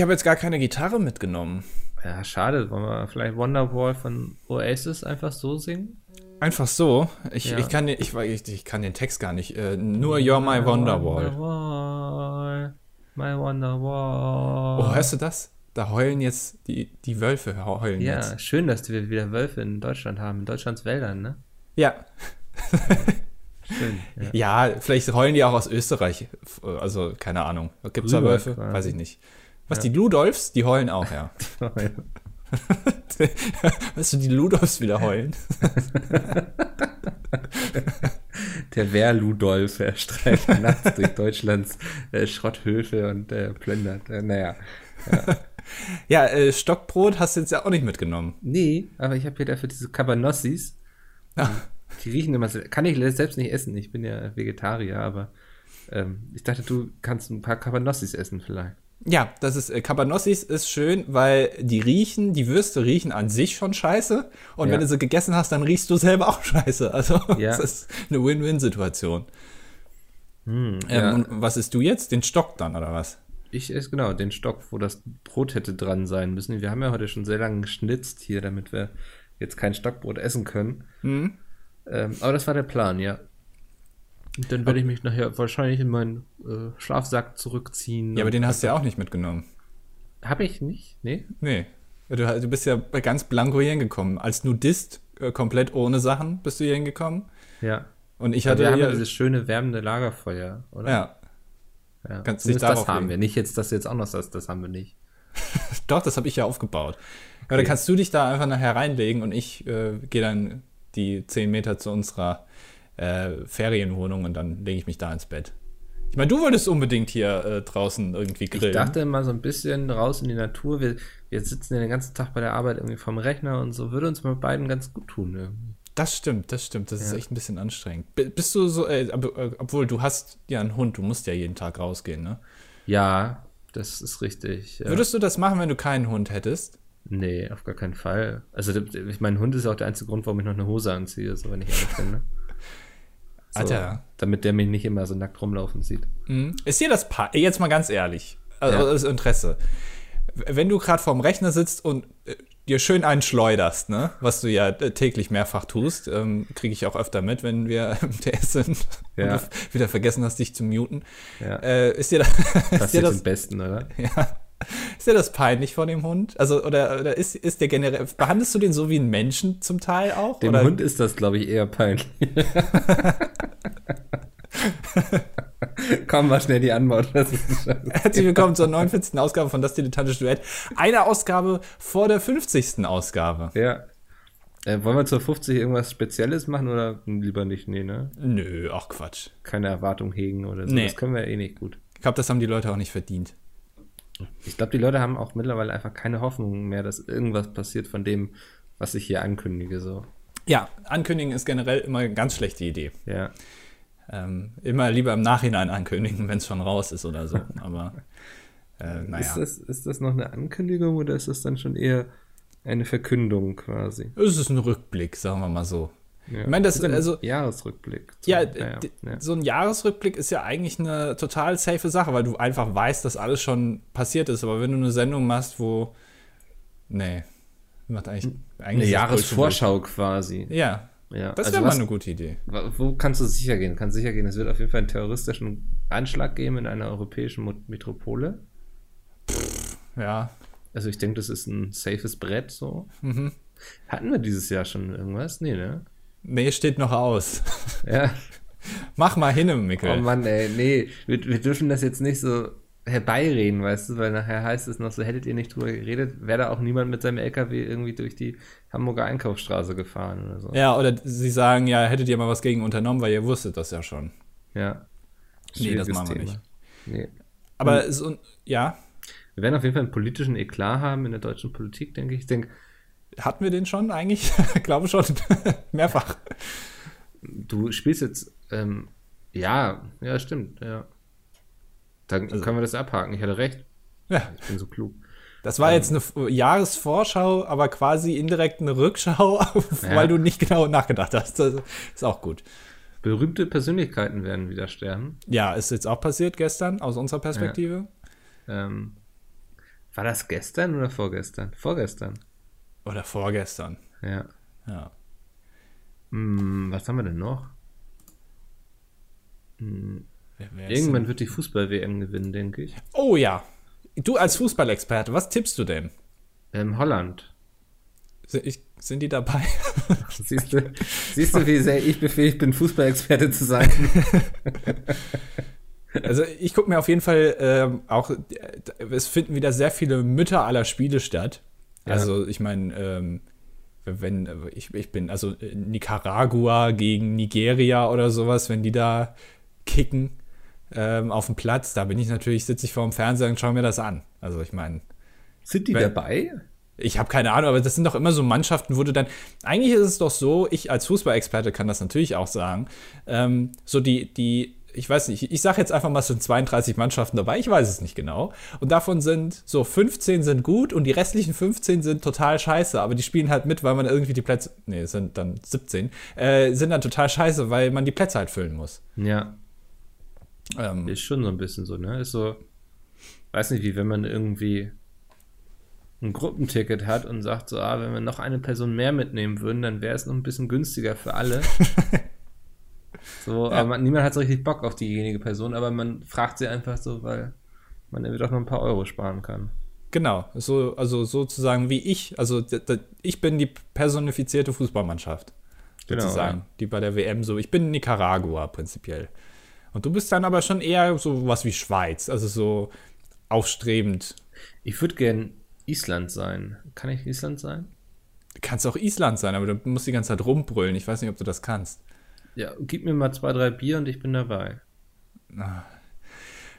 Ich habe jetzt gar keine Gitarre mitgenommen. Ja, schade. Wollen wir vielleicht Wonderwall von Oasis einfach so singen? Einfach so. Ich, Ja. ich, kann, den, ich, ich, kann den Text gar nicht. Äh, nur You're My Wonderwall. Wonderwall. My Wonderwall. Oh, hörst du das? Da heulen jetzt die, die Wölfe heulen Ja, jetzt. schön, dass wir wieder Wölfe in Deutschland haben, in Deutschlands Wäldern, ne? Ja. Schön. Ja. Ja, vielleicht heulen die auch aus Österreich. Also, keine Ahnung. Gibt es da Wölfe? Weiß ich nicht. Was, die Ludolfs? Die heulen auch, ja. weißt du, die Ludolfs wieder heulen? Der Wehr-Ludolf, er streift nachts durch Deutschlands äh, Schrotthöfe und äh, plündert. Äh, naja. Ja, äh, Stockbrot hast du jetzt ja auch nicht mitgenommen. Nee, aber ich habe hier dafür diese Cabanossis. Ah. Die riechen immer so. Kann ich selbst nicht essen. Ich bin ja Vegetarier, aber ähm, ich dachte, du kannst ein paar Cabanossis essen vielleicht. Ja, das ist, äh, Cabanossis ist schön, weil die riechen, die Würste riechen an sich schon scheiße. Und Ja. wenn du sie gegessen hast, dann riechst du selber auch scheiße. Also, Ja. das ist eine Win-Win-Situation. Hm, Ähm, ja. Und was isst du jetzt? Den Stock dann, oder was? Ich esse genau den Stock, wo das Brot hätte dran sein müssen. Wir haben ja heute schon sehr lange geschnitzt hier, damit wir jetzt kein Stockbrot essen können. Hm? Ähm, aber das war der Plan, ja. Und dann werde ich mich nachher wahrscheinlich in meinen äh, Schlafsack zurückziehen. Ja, aber den hast du ja auch nicht mitgenommen. Habe ich nicht? Nee? Nee. Du, du bist ja ganz blanko hier hingekommen. Als Nudist, äh, komplett ohne Sachen, bist du hier hingekommen. Ja. Und ich Ja, hatte wir haben ja ja, dieses schöne wärmende Lagerfeuer, oder? ja, ja. kannst dich darauf das haben legen. wir. Nicht jetzt, dass du jetzt auch noch sagst, das haben wir nicht. doch, das habe ich ja aufgebaut. Ja, Okay. dann kannst du dich da einfach nachher reinlegen und ich äh, gehe dann die 10 Meter zu unserer äh, Ferienwohnung und dann lege ich mich da ins Bett. Ich meine, du wolltest unbedingt hier äh, draußen irgendwie grillen. Ich dachte mal so ein bisschen raus in die Natur. Wir, wir sitzen ja den ganzen Tag bei der Arbeit irgendwie vom Rechner und so. Würde uns mal beiden ganz gut tun. Irgendwie. Das stimmt, das stimmt. Das ist Ja. echt ein bisschen anstrengend. Bist du so, äh, äh, obwohl du hast ja einen Hund, du musst ja jeden Tag rausgehen, ne? Ja, das ist richtig. Ja. Würdest du das machen, wenn du keinen Hund hättest? Nee, auf gar keinen Fall. Also, ich mein Hund ist auch der einzige Grund, warum ich noch eine Hose anziehe, so wenn ich ehrlich bin. Ne? So, Alter. Damit der mich nicht immer so nackt rumlaufen sieht. Mhm. Ist dir das pa jetzt mal ganz ehrlich, also Ja. aus Interesse. Wenn du gerade vorm Rechner sitzt und äh, dir schön einen schleuderst, ne, was du ja äh, täglich mehrfach tust, ähm, kriege ich auch öfter mit, wenn wir im TS sind Ja. und du wieder vergessen hast, dich zu muten. Ja. Äh, ist dir, da, Das ist, dir das, am besten, oder? ja, ist dir das peinlich vor dem Hund? Also oder, oder ist, ist der generell behandelst du den so wie einen Menschen zum Teil auch? Dem oder? Hund ist das, glaube ich, eher peinlich. Komm mal schnell die ist Herzlich willkommen zur 49. Ausgabe von Das Dilettantische Duett. Eine Ausgabe vor der 50. Ausgabe. ja. Äh, wollen wir zur 50 irgendwas Spezielles machen oder lieber nicht? Nee, ne? Nö, ach Quatsch. Keine Erwartung hegen oder so. Nee. Das können wir eh nicht gut. Ich glaube, das haben die Leute auch nicht verdient. Ich glaube, die Leute haben auch mittlerweile einfach keine Hoffnung mehr, dass irgendwas passiert von dem, was ich hier ankündige. So. Ja, ankündigen ist generell immer eine ganz schlechte Idee. Ja. Ähm, immer lieber im Nachhinein ankündigen, wenn es schon raus ist oder so. Aber äh, Ist, naja, das, ist das noch eine Ankündigung oder ist das dann schon eher eine Verkündung quasi? es ist ein Rückblick, sagen wir mal so. Ja. Ich meine, das- ist ein also- Jahresrückblick. So, Ja, ja. so ein Jahresrückblick ist ja eigentlich eine total safe Sache, weil du einfach weißt, dass alles schon passiert ist. Aber wenn du eine Sendung machst, wo. Nee. Macht eigentlich. eigentlich Eine ist Jahresvorschau quasi. Ja. Ja. Das also wäre mal was- eine gute Idee. Wo kannst du sicher gehen? Kannst sicher gehen, es wird auf jeden Fall einen terroristischen Anschlag geben in einer europäischen Metropole. Ja. Also ich denke, das ist ein safes Brett so. Mhm. Hatten wir dieses Jahr schon irgendwas? Nee, ne? Nee, steht noch aus. Ja. Mach mal hin, Mikkel. Oh Mann, ey, nee, wir, wir dürfen das jetzt nicht so herbeireden, weißt du, weil nachher heißt es noch so, hättet ihr nicht drüber geredet, wäre da auch niemand mit seinem LKW irgendwie durch die Hamburger Einkaufsstraße gefahren oder so. ja, oder sie sagen, ja, hättet ihr mal was gegen unternommen, weil ihr wusstet das ja schon. Ja. Nee, das machen wir Thema. nicht. Nee. Aber so, ja, Wir werden auf jeden Fall einen politischen Eklat haben in der deutschen Politik, denke ich. Ich denke, hatten wir den schon eigentlich? Glaube schon. Mehrfach. du spielst jetzt, ähm, ja, ja, stimmt, ja. Dann Also- können wir das abhaken. Ich hatte recht. Ja. Ich bin so klug. Das war jetzt eine Jahresvorschau, aber quasi indirekt eine Rückschau, Ja. weil du nicht genau nachgedacht hast. Das ist auch gut. Berühmte Persönlichkeiten werden wieder sterben. Ja, ist jetzt auch passiert gestern aus unserer Perspektive. Ähm, War das gestern oder vorgestern? Vorgestern. Oder vorgestern. Ja. Ja. Hm, was haben wir denn noch? Hm, irgendwann denn- wird die Fußball-WM gewinnen, denke ich. Oh ja. Du als Fußballexperte, was tippst du denn? Ähm, Holland. Sind, ich, sind die dabei? Siehst du, siehst du, wie sehr ich befähigt bin, Fußballexperte zu sein? Also ich gucke mir auf jeden Fall ähm, auch, es finden wieder sehr viele Mütter aller Spiele statt. Ja. Also ich meine, ähm, wenn ich, ich bin, also äh, Nicaragua gegen Nigeria oder sowas, wenn die da kicken ähm, auf dem Platz, da bin ich natürlich, sitze ich vor dem Fernseher und schaue mir das an. Also ich meine, Sind die Wenn- dabei? ich habe keine Ahnung, aber das sind doch immer so Mannschaften, wo du dann. Eigentlich ist es doch so, ich als Fußballexperte kann das natürlich auch sagen. Ähm, so die, die, ich weiß nicht, ich, sage jetzt einfach mal, es sind 32 Mannschaften dabei, ich weiß es nicht genau. Und davon sind so 15 sind gut und die restlichen 15 sind total scheiße, aber die spielen halt mit, weil man irgendwie die Plätze. Nee, es sind dann 17, äh, sind dann total scheiße, weil man die Plätze halt füllen muss. Ja, Ähm, ist schon so ein bisschen so, ne? Ist so, weiß nicht, wie wenn man irgendwie ein Gruppenticket hat und sagt so, ah, wenn wir noch eine Person mehr mitnehmen würden, dann wäre es noch ein bisschen günstiger für alle. so, aber man, niemand hat so richtig Bock auf diejenige Person, aber man fragt sie einfach so, weil man irgendwie doch noch ein paar Euro sparen kann. Genau, so, also sozusagen wie ich, also ich bin die personifizierte Fußballmannschaft. Genau, sozusagen, ja. die bei der WM so. Ich bin Nicaragua prinzipiell. Und du bist dann aber schon eher so was wie Schweiz, also so aufstrebend. Ich würde gern Island sein. Kann ich Island sein? Du kannst auch Island sein, aber du musst die ganze Zeit rumbrüllen. Ich weiß nicht, ob du das kannst. Ja, gib mir mal zwei, drei Bier und ich bin dabei.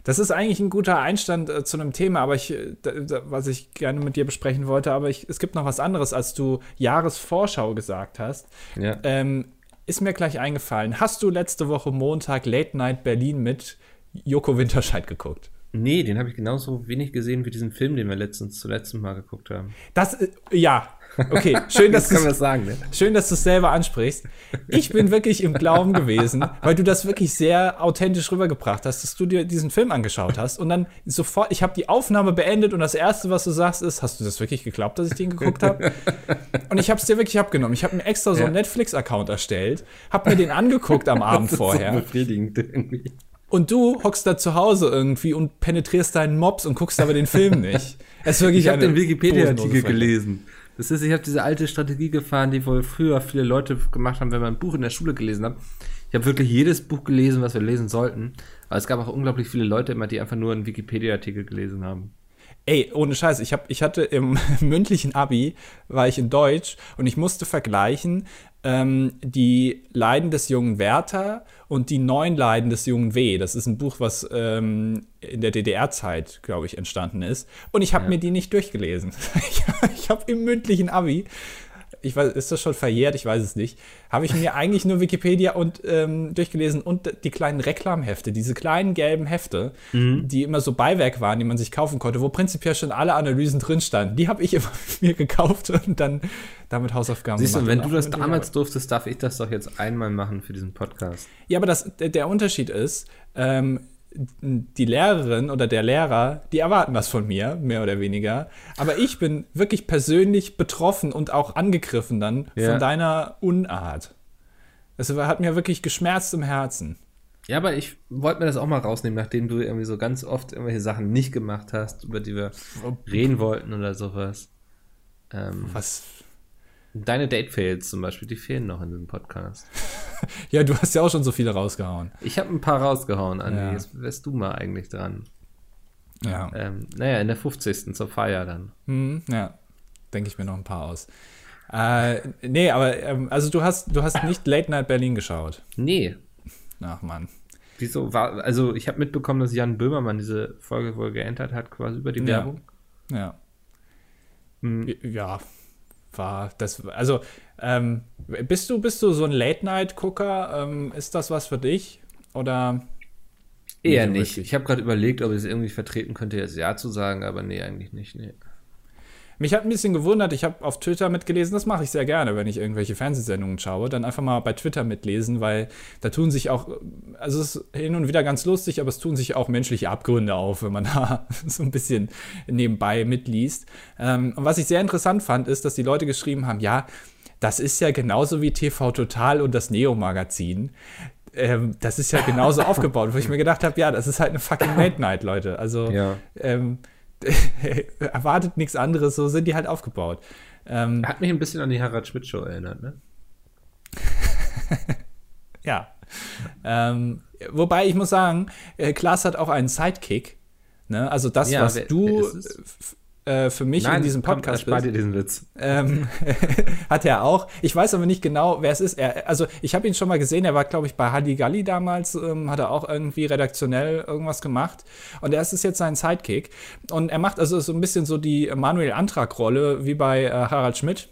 Das ist eigentlich ein guter Einstand äh, zu einem Thema, aber ich, äh, da, da, was ich gerne mit dir besprechen wollte, aber ich, es gibt noch was anderes, als du Jahresvorschau gesagt hast. Ja. Ähm, ist mir gleich eingefallen. Hast du letzte Woche Montag Late Night Berlin mit Joko Winterscheid geguckt? Nee, den habe ich genauso wenig gesehen wie diesen Film, den wir letztens zum letzten Mal geguckt haben. Das, äh, ja. Okay, schön, dass du sagen, ne? Schön, dass du es selber ansprichst. Ich bin wirklich im Glauben gewesen, weil du das wirklich sehr authentisch rübergebracht hast, dass du dir diesen Film angeschaut hast und dann sofort, ich habe die Aufnahme beendet und das Erste, was du sagst, ist, hast du das wirklich geglaubt, dass ich den geguckt habe? Und ich habe es dir wirklich abgenommen. Ich habe mir extra so Ja. einen Netflix-Account erstellt, habe mir den angeguckt am Abend vorher. So befriedigend irgendwie. Und du hockst da zu Hause irgendwie und penetrierst deinen Mops und guckst aber den Film nicht. Es ist wirklich Ich habe den Wikipedia-Artikel gelesen. Das ist, ich habe diese alte Strategie gefahren, die wohl früher viele Leute gemacht haben, wenn man ein Buch in der Schule gelesen hat. Ich habe wirklich jedes Buch gelesen, was wir lesen sollten. Aber es gab auch unglaublich viele Leute immer, die einfach nur einen Wikipedia-Artikel gelesen haben. Ey, ohne Scheiß, ich, hab, ich hatte im mündlichen Abi, war ich in Deutsch und ich musste vergleichen ähm, die Leiden des jungen Werther und die neuen Leiden des jungen W. Das ist ein Buch, was ähm, in der DDR-Zeit, glaube ich, entstanden ist. Und ich habe Ja. mir die nicht durchgelesen. ich ich habe im mündlichen Abi, ich weiß, ist das schon verjährt? Ich weiß es nicht. Habe ich mir eigentlich nur Wikipedia und ähm, durchgelesen und die kleinen Reklamhefte, diese kleinen gelben Hefte, die immer so Beiwerk waren, die man sich kaufen konnte, wo prinzipiell schon alle Analysen drin standen. Die habe ich immer mir gekauft und dann damit Hausaufgaben Siehst du, gemacht. wenn Und du auch das mit der damals durftest, darf ich das doch jetzt einmal machen für diesen Podcast. ja, aber das, der, der Unterschied ist, ähm, die Lehrerin oder der Lehrer, die erwarten das von mir, mehr oder weniger. Aber ich bin wirklich persönlich betroffen und auch angegriffen dann Ja. von deiner Unart. Das hat mir wirklich geschmerzt im Herzen. Ja, aber ich wollte mir das auch mal rausnehmen, nachdem du irgendwie so ganz oft irgendwelche Sachen nicht gemacht hast, über die wir reden wollten oder sowas. Ähm, Was? Deine Date-Fails zum Beispiel, die fehlen noch in diesem Podcast. Ja, du hast ja auch schon so viele rausgehauen. Ich habe ein paar rausgehauen, Andi. Ja. Jetzt wärst du mal eigentlich dran. Ja, Ähm, naja, in der 50. zur Feier dann. hm, ja. denke ich mir noch ein paar aus. Äh, nee, aber ähm, also du hast, du hast nicht Late Night Berlin geschaut. Nee. Ach Mann. Wieso war, also ich habe mitbekommen, dass Jan Böhmermann diese Folge wohl geändert hat, quasi über die Ja. Werbung. Ja. Hm, Ja, war das, also ähm, bist du, bist du so ein Late-Night-Gucker? Ähm, ist das was für dich? Oder Eher Nicht so nicht. Ich habe gerade überlegt, ob ich es irgendwie vertreten könnte, jetzt Ja zu sagen, aber nee, eigentlich nicht. Nee. Mich hat ein bisschen gewundert, ich habe auf Twitter mitgelesen, das mache ich sehr gerne, wenn ich irgendwelche Fernsehsendungen schaue, dann einfach mal bei Twitter mitlesen, weil da tun sich auch, also es ist hin und wieder ganz lustig, aber es tun sich auch menschliche Abgründe auf, wenn man da so ein bisschen nebenbei mitliest. Ähm, und was ich sehr interessant fand, ist, dass die Leute geschrieben haben, ja, das ist ja genauso wie TV Total und das Neo-Magazin. Ähm, das ist ja genauso aufgebaut, wo ich mir gedacht habe, ja, das ist halt eine fucking Late Night, Leute. Also Ja. ähm, erwartet nichts anderes, so sind die halt aufgebaut. Ähm, Hat mich ein bisschen an die Harald Schmidt Show erinnert, ne? ja. Ähm, wobei ich muss sagen, äh, Klaas hat auch einen Sidekick. Ne? Also das, Ja, was wer- du wer äh, für mich in diesem komm, Podcast erspar bist. dir diesen Witz. Ähm, hat er auch. Ich weiß aber nicht genau, wer es ist. Er, also ich habe ihn schon mal gesehen. Er war, glaube ich, bei Halligalli damals. Ähm, hat er auch irgendwie redaktionell irgendwas gemacht. Und er ist jetzt sein Sidekick. Und er macht also so ein bisschen so die Manuel Antrag-Rolle wie bei äh, Harald Schmidt.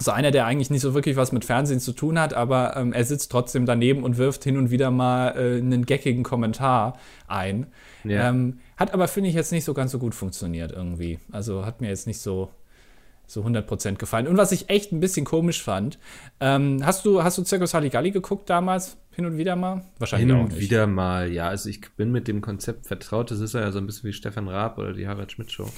So einer, der eigentlich nicht so wirklich was mit Fernsehen zu tun hat, aber ähm, er sitzt trotzdem daneben und wirft hin und wieder mal äh, einen geckigen Kommentar ein. Ja. Ähm, hat aber, finde ich, jetzt nicht so ganz so gut funktioniert irgendwie. Also hat mir jetzt nicht so, so 100% gefallen. Und was ich echt ein bisschen komisch fand, ähm, hast du, hast du Circus Halligalli geguckt damals? Hin und wieder mal? Wahrscheinlich Hin und nicht. wieder mal, ja. Also ich bin mit dem Konzept vertraut. Das ist ja so ein bisschen wie Stefan Raab oder die Harald Schmidt Show.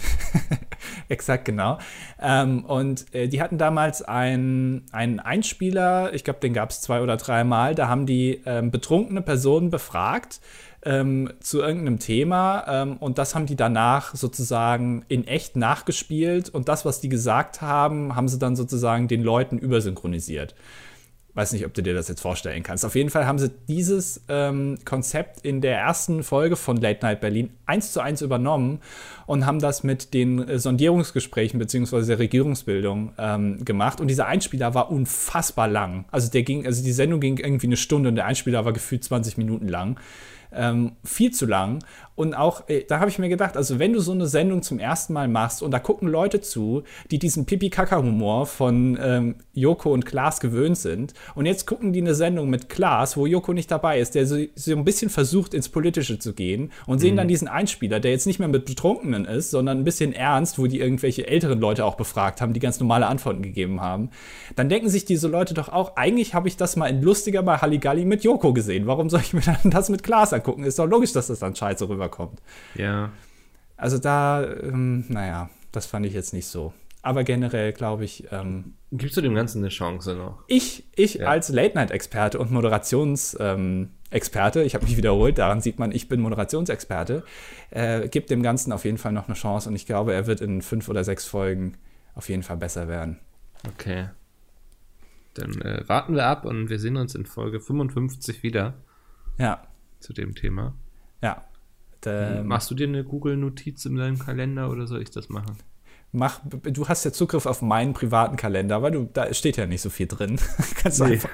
Exakt, genau. Ähm, und äh, die hatten damals einen, einen Einspieler, ich glaube, den gab es zwei oder dreimal, da haben die ähm, betrunkene Personen befragt ähm, zu irgendeinem Thema ähm, und das haben die danach sozusagen in echt nachgespielt und das, was die gesagt haben, haben sie dann sozusagen den Leuten übersynchronisiert. Weiß nicht, ob du dir das jetzt vorstellen kannst. Auf jeden Fall haben sie dieses ähm, Konzept in der ersten Folge von Late Night Berlin eins zu eins übernommen und haben das mit den äh, Sondierungsgesprächen bzw. der Regierungsbildung ähm, gemacht. Und dieser Einspieler war unfassbar lang. Also der ging, also die Sendung ging irgendwie eine Stunde und der Einspieler war gefühlt 20 Minuten lang. Ähm, viel zu lang. Und auch, äh, da habe ich mir gedacht, also wenn du so eine Sendung zum ersten Mal machst und da gucken Leute zu, die diesen Pipi-Kaka-Humor von ähm, Joko und Klaas gewöhnt sind, und jetzt gucken die eine Sendung mit Klaas, wo Joko nicht dabei ist, der so, so ein bisschen versucht, ins Politische zu gehen, und sehen dann diesen Einspieler, der jetzt nicht mehr mit Betrunkenen ist, sondern ein bisschen ernst, wo die irgendwelche älteren Leute auch befragt haben, die ganz normale Antworten gegeben haben, dann denken sich diese Leute doch auch, eigentlich habe ich das mal in lustiger bei Halligalli mit Joko gesehen. Warum soll ich mir dann das mit Klaas angucken? Ist doch logisch, dass das dann scheiße rüberkommt. Ja. Also da, ähm, naja, das fand ich jetzt nicht so. Aber generell glaube ich, ähm, Gibst du dem Ganzen eine Chance noch? ich, ich Ja. als Late-Night-Experte und Moderationsexperte, ähm, Experte, ich habe mich wiederholt, daran sieht man, ich bin Moderationsexperte, äh, gibt dem Ganzen auf jeden Fall noch eine Chance und ich glaube, er wird in fünf oder sechs Folgen auf jeden Fall besser werden. Okay. Dann äh, warten wir ab und wir sehen uns in Folge 55 wieder Ja, zu dem Thema. ja. Ähm, Machst du dir eine Google-Notiz in deinem Kalender oder soll ich das machen? mach, du hast ja Zugriff auf meinen privaten Kalender, weil du, da steht ja nicht so viel drin. Kannst Nee. einfach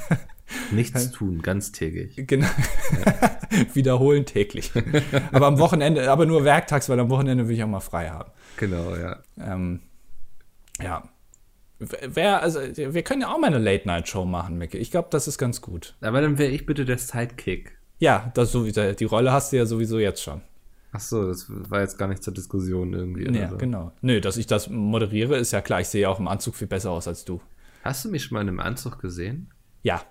Nichts tun, ganztägig. Genau. Wiederholen täglich. aber am Wochenende, aber nur werktags, weil am Wochenende will ich auch mal frei haben. Genau, ja. Ähm, ja. Wer, also, wir können ja auch mal eine Late-Night-Show machen, Micke. Ich glaube, das ist ganz gut. Aber dann wäre ich bitte der Sidekick. Ja, das sowieso, die Rolle hast du ja sowieso jetzt schon. Ach so, das war jetzt gar nicht zur Diskussion irgendwie. Ja, so. genau. Nö, dass ich das moderiere, ist ja klar. Ich sehe ja auch im Anzug viel besser aus als du. Hast du mich schon mal in einem Anzug gesehen? Ja,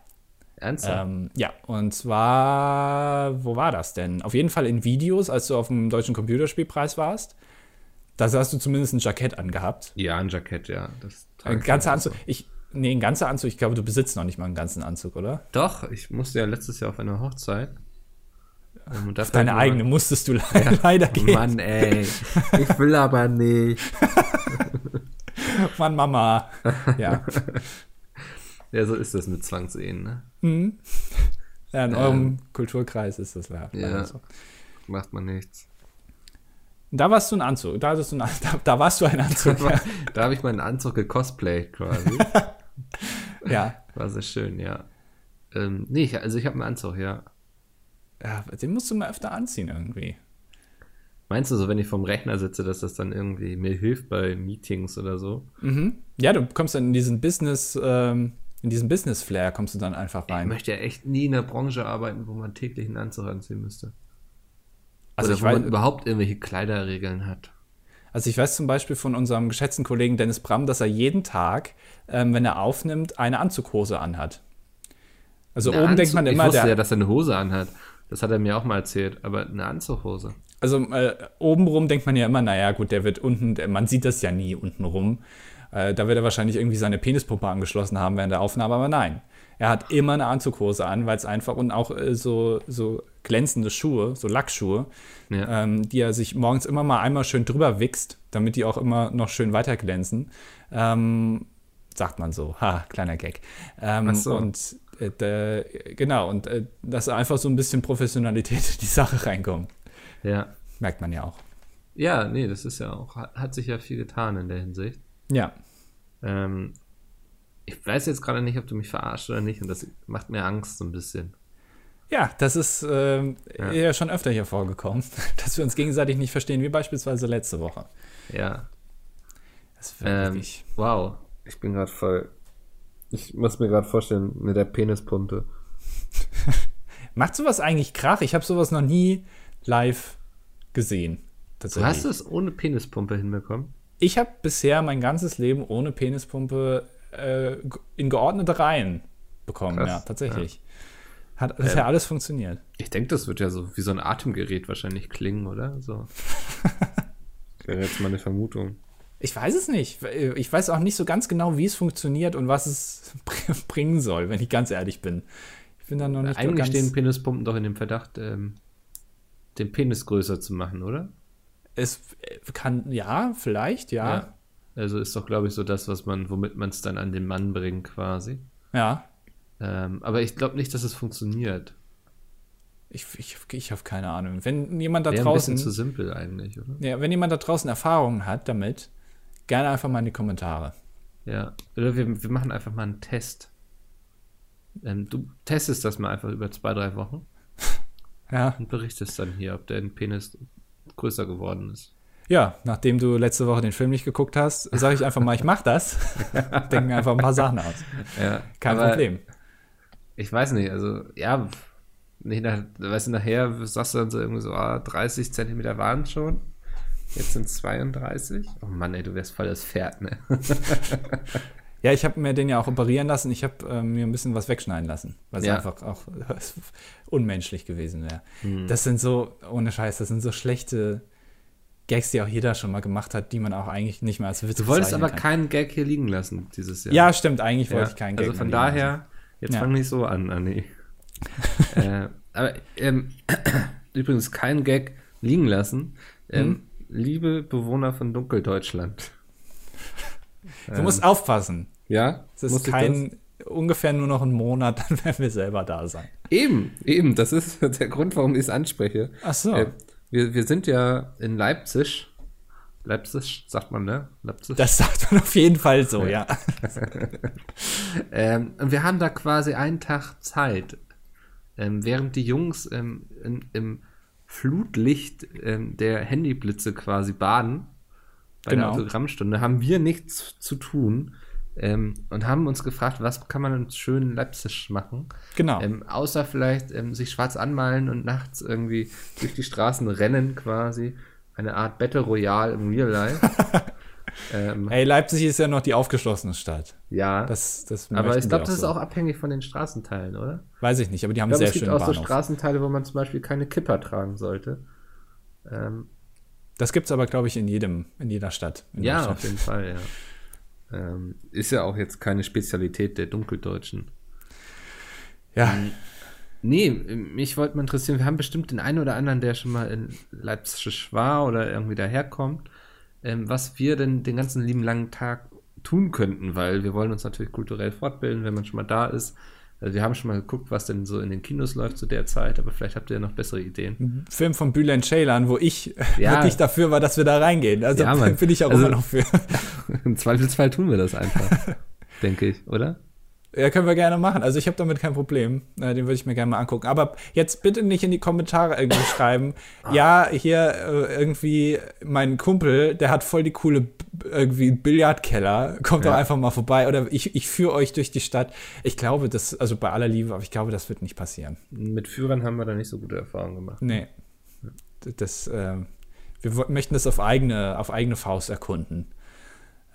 Ernsthaft? Ähm, ja, und zwar, wo war das denn? Auf jeden Fall in Videos, als du auf dem Deutschen Computerspielpreis warst. Da hast du zumindest ein Jackett angehabt. ja, ein Jackett, ja. Das Ein ganzer Anzug. Ich, nee, ein ganzer Anzug. Ich glaube, du besitzt noch nicht mal einen ganzen Anzug, oder? Doch, ich musste ja letztes Jahr auf eine Hochzeit. Ähm, und Auf deine eigene musstest du le leider gehen. Mann, ey. Ich will aber nicht. Mann, Mama. Ja. Ja, so ist das mit Zwangsehen, ne? ja in eurem Kulturkreis ist das leider Ja. so. Macht man nichts. Da warst du ein Anzug. Da, hattest du ein, da, da warst du ein Anzug. ja. Da habe ich meinen Anzug gecosplayt quasi. Ja. War sehr schön, ja. Ähm, nee, ich, also ich habe einen Anzug, ja. ja. Den musst du mal öfter anziehen irgendwie. Meinst du so, wenn ich vorm Rechner sitze, dass das dann irgendwie mir hilft bei Meetings oder so? Mhm. Ja, du kommst dann in diesen Business, ähm, in diesen Business-Flair kommst du dann einfach Ich rein. möchte ja echt nie in einer Branche arbeiten, wo man täglich einen Anzug anziehen müsste. Also oder ich wo man weiß, überhaupt irgendwelche Kleiderregeln hat. Also ich weiß zum Beispiel von unserem geschätzten Kollegen Dennis Bram, dass er jeden Tag, ähm, wenn er aufnimmt, eine Anzughose anhat. Also Eine oben denkt Anzug- man ich immer, wusste der, ja, dass er eine Hose anhat. Das hat er mir auch mal erzählt, aber eine Anzughose. also äh, obenrum denkt man ja immer, naja gut, der wird unten, der, man sieht das ja nie unten rum. Äh, da wird er wahrscheinlich irgendwie seine Penispumpe angeschlossen haben während der Aufnahme, aber nein. Er hat immer eine Anzughose an, weil es einfach und auch äh, so, so glänzende Schuhe, so Lackschuhe, Ja. ähm, die er sich morgens immer mal einmal schön drüber wichst, damit die auch immer noch schön weiter glänzen. Ähm, sagt man so. Ha, kleiner Gag. Ähm, so. Und äh, genau, und äh, dass einfach so ein bisschen Professionalität in die Sache reinkommt. ja. Merkt man ja auch. Ja, nee, das ist ja auch, hat, sich ja viel getan in der Hinsicht. Ja. Ähm, ich weiß jetzt gerade nicht, ob du mich verarscht oder nicht und das macht mir Angst so ein bisschen. Ja, das ist ähm, Ja. ja. schon öfter hier vorgekommen, dass wir uns gegenseitig nicht verstehen, wie beispielsweise letzte Woche. Ja. Das ist Ähm, wirklich. wow. Ich bin gerade voll. Ich muss mir gerade vorstellen, mit der Penispumpe. Macht sowas eigentlich Krach? Ich habe sowas noch nie live gesehen. Du Tatsächlich. hast es ohne Penispumpe hinbekommen? Ich habe bisher mein ganzes Leben ohne Penispumpe äh, in geordnete Reihen bekommen. Krass, ja, tatsächlich. Hat bisher alles funktioniert. Ich denke, das wird ja so wie so ein Atemgerät wahrscheinlich klingen, oder? So. Das wäre jetzt meine Vermutung. Ich weiß es nicht. Ich weiß auch nicht so ganz genau, wie es funktioniert und was es bringen soll, wenn ich ganz ehrlich bin. Ich bin da noch nicht Eigentlich ganz. stehen Penispumpen doch in dem Verdacht, ähm, den Penis größer zu machen, oder? Es kann, ja, vielleicht, ja. Also ist doch, glaube ich, so das, was man, womit man es dann an den Mann bringt, quasi. Ja. Ähm, aber ich glaube nicht, dass es funktioniert. Ich, ich, ich habe keine Ahnung. Wenn jemand da Wäre ein draußen. bisschen zu simpel eigentlich, oder? Ja, wenn jemand da draußen Erfahrungen hat damit, gerne einfach mal in die Kommentare. Ja. Oder wir, wir machen einfach mal einen Test. Ähm, du testest das mal einfach über zwei, drei Wochen Ja. und berichtest dann hier, ob dein Penis größer geworden ist. Ja, nachdem du letzte Woche den Film nicht geguckt hast, sage ich einfach mal, ich mach das. Denken einfach ein paar Sachen aus. Ja, Kein Problem. Ich weiß nicht, also, ja, nicht nach, weißt du, nachher sagst du dann so irgendwie so, ah, 30 Zentimeter waren es schon. Jetzt sind es 32. Oh Mann, ey, du wärst voll das Pferd, ne? Ja, ich habe mir den ja auch operieren lassen. Ich habe äh, mir ein bisschen was wegschneiden lassen, weil es Ja. einfach auch unmenschlich gewesen wäre. Hm. Das sind so, ohne Scheiß, das sind so schlechte Gags, die auch jeder schon mal gemacht hat, die man auch eigentlich nicht mehr als Witz Du wolltest aber kann. keinen Gag hier liegen lassen dieses Jahr. Ja, stimmt, eigentlich Ja, wollte ich keinen Gag Also von daher, jetzt Ja. fang nicht so an, Anni. äh, aber ähm, übrigens kein Gag liegen lassen. Ähm, Hm? Liebe Bewohner von Dunkeldeutschland. Du musst aufpassen. Ja, Es ist kein, ungefähr nur noch ein Monat, dann werden wir selber da sein. Eben, eben, das ist der Grund, warum ich es anspreche. Ach so. Äh, wir, wir sind ja in Leipzig. Leipzig, sagt man, ne? Leipzig. Das sagt man auf jeden Fall so, ja. Ähm, und wir haben da quasi einen Tag Zeit. Ähm, während die Jungs ähm, in, im Flutlicht ähm, der Handyblitze quasi baden, bei der Genau. Autogrammstunde, haben wir nichts zu tun ähm, und haben uns gefragt, was kann man schön Leipzig machen? Genau. Ähm, außer vielleicht ähm, sich schwarz anmalen und nachts irgendwie durch die Straßen rennen quasi. Eine Art Battle Royale im Real Life. ähm, Ey, Leipzig ist ja noch die aufgeschlossene Stadt. ja. Das, das aber ich glaube, das ist so. auch abhängig von den Straßenteilen, oder? Weiß ich nicht, aber die haben Ich glaube, sehr es gibt auch so Bahnhof. Straßenteile, wo man zum Beispiel keine Kipper tragen sollte. Ähm, das gibt's aber, glaube ich, in jedem, in jeder Stadt. In ja, auf jeden Fall, ja. Ähm, ist ja auch jetzt keine Spezialität der Dunkeldeutschen. Ja, Nee, mich wollte mal interessieren, wir haben bestimmt den einen oder anderen, der schon mal in Leipzig war oder irgendwie daherkommt, ähm, was wir denn den ganzen lieben langen Tag tun könnten, weil wir wollen uns natürlich kulturell fortbilden, wenn man schon mal da ist. Also wir haben schon mal geguckt, was denn so in den Kinos läuft zu der Zeit, aber vielleicht habt ihr ja noch bessere Ideen. Film von Bülent Ceylan, wo ich Ja. wirklich dafür war, dass wir da reingehen. Also Ja, bin ich auch Also- immer noch für. Im Zweifelsfall tun wir das einfach, denke ich, oder? Ja, können wir gerne machen. Also ich habe damit kein Problem. Äh, den würde ich mir gerne mal angucken. Aber jetzt bitte nicht in die Kommentare irgendwie schreiben. Ja, hier äh, irgendwie mein Kumpel, der hat voll die coole irgendwie Billardkeller. Kommt doch Ja. einfach mal vorbei. Oder ich, ich führe euch durch die Stadt. Ich glaube, das, also bei aller Liebe, aber ich glaube, das wird nicht passieren. Mit Führern haben wir da nicht so gute Erfahrungen gemacht. Nee. Das, äh, wir möchten das auf eigene, auf eigene Faust erkunden.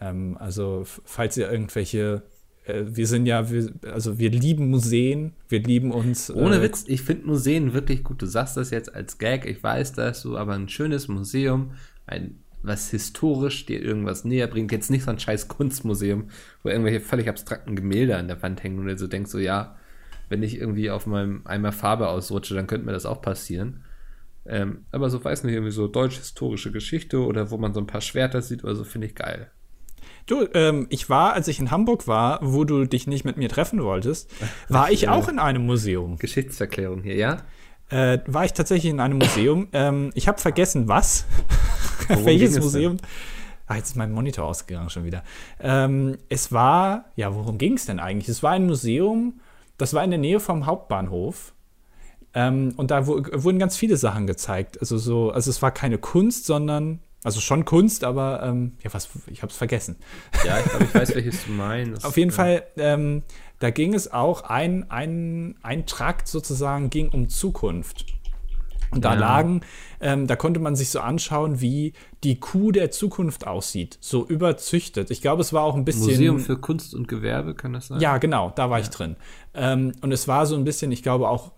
Ähm, also, falls ihr irgendwelche wir sind ja, wir, also wir lieben Museen, wir lieben uns. Ohne äh, Witz, ich finde Museen wirklich gut. Du sagst das jetzt als Gag, ich weiß das so, aber ein schönes Museum, ein was historisch dir irgendwas näher bringt. Jetzt nicht so ein scheiß Kunstmuseum, wo irgendwelche völlig abstrakten Gemälde an der Wand hängen und du so denkst, so ja, wenn ich irgendwie auf meinem Eimer Farbe ausrutsche, dann könnte mir das auch passieren. Ähm, aber so weiß nicht, irgendwie so deutsch-historische Geschichte oder wo man so ein paar Schwerter sieht oder so, finde ich geil. Du, ähm, ich war, als ich in Hamburg war, wo du dich nicht mit mir treffen wolltest, war ich auch in einem Museum. Geschichtserklärung hier, ja? Äh, war ich tatsächlich in einem Museum. Ähm, ich habe vergessen, was. Welches Museum? Ah, jetzt ist mein Monitor ausgegangen schon wieder. Ähm, es war, ja, worum ging es denn eigentlich? Es war ein Museum, das war in der Nähe vom Hauptbahnhof. Ähm, und da wurden ganz viele Sachen gezeigt. Also so, also es war keine Kunst, sondern also schon Kunst, aber ähm, ja, was, ich habe es vergessen. Ja, ich glaube, ich weiß, welches du meinst. Auf jeden ja. Fall, ähm, da ging es auch, ein, ein, ein Trakt sozusagen ging um Zukunft. Und da ja. lagen, ähm, da konnte man sich so anschauen, wie die Kuh der Zukunft aussieht, so überzüchtet. Ich glaube, es war auch ein bisschen. Museum für Kunst und Gewerbe, kann das sein? Ja, genau, da war ja. ich drin. Ähm, und es war so ein bisschen, ich glaube, auch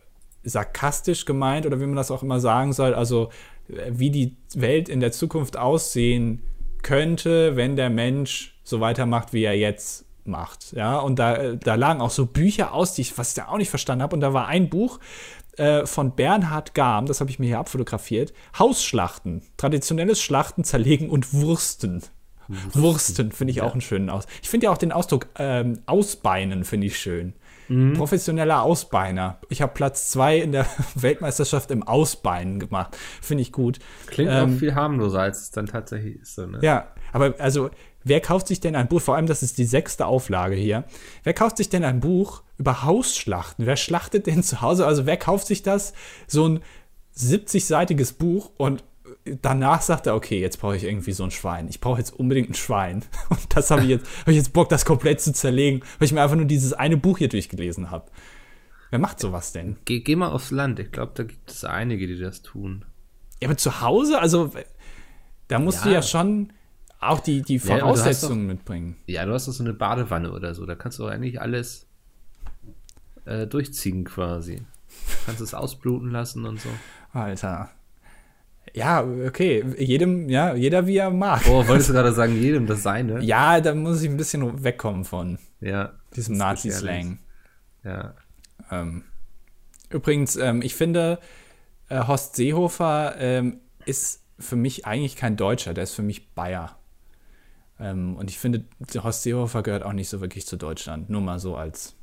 sarkastisch gemeint oder wie man das auch immer sagen soll. Also wie die Welt in der Zukunft aussehen könnte, wenn der Mensch so weitermacht, wie er jetzt macht. Ja, und da, da lagen auch so Bücher aus, die ich, was ich da auch nicht verstanden habe. Und da war ein Buch äh, von Bernhard Garm, das habe ich mir hier abfotografiert. Hausschlachten, traditionelles Schlachten, Zerlegen und Wursten. Wursten, Wursten finde ich ja. auch einen schönen Aus. Ich finde ja auch den Ausdruck ähm, Ausbeinen finde ich schön. Mhm. Professioneller Ausbeiner. Ich habe Platz zwei in der Weltmeisterschaft im Ausbeinen gemacht. Finde ich gut. Klingt ähm, auch viel harmloser, als es dann tatsächlich ist. So, ne? Ja, aber also, wer kauft sich denn ein Buch? Vor allem, das ist die sechste Auflage hier. Wer kauft sich denn ein Buch über Hausschlachten? Wer schlachtet denn zu Hause? Also, wer kauft sich das? So ein 70-seitiges Buch und danach sagt er, okay, jetzt brauche ich irgendwie so ein Schwein. Ich brauche jetzt unbedingt ein Schwein. Und das habe ich jetzt, habe ich jetzt Bock, das komplett zu zerlegen, weil ich mir einfach nur dieses eine Buch hier durchgelesen habe. Wer macht sowas denn? Geh, geh mal aufs Land. Ich glaube, da gibt es einige, die das tun. Ja, aber zu Hause, also da musst ja. du ja schon auch die, die Voraussetzungen ja, doch, mitbringen. Ja, du hast doch so eine Badewanne oder so. Da kannst du eigentlich alles äh, durchziehen quasi. Kannst es ausbluten lassen und so. Alter. Ja, okay. Jedem, ja, jeder wie er mag. Oh, wolltest du gerade sagen, jedem das seine? Ja, da muss ich ein bisschen wegkommen von ja, diesem Nazi-Slang. Ja. Ähm, übrigens, ähm, ich finde, äh, Horst Seehofer ähm, ist für mich eigentlich kein Deutscher, der ist für mich Bayer. Ähm, und ich finde, Horst Seehofer gehört auch nicht so wirklich zu Deutschland. Nur mal so als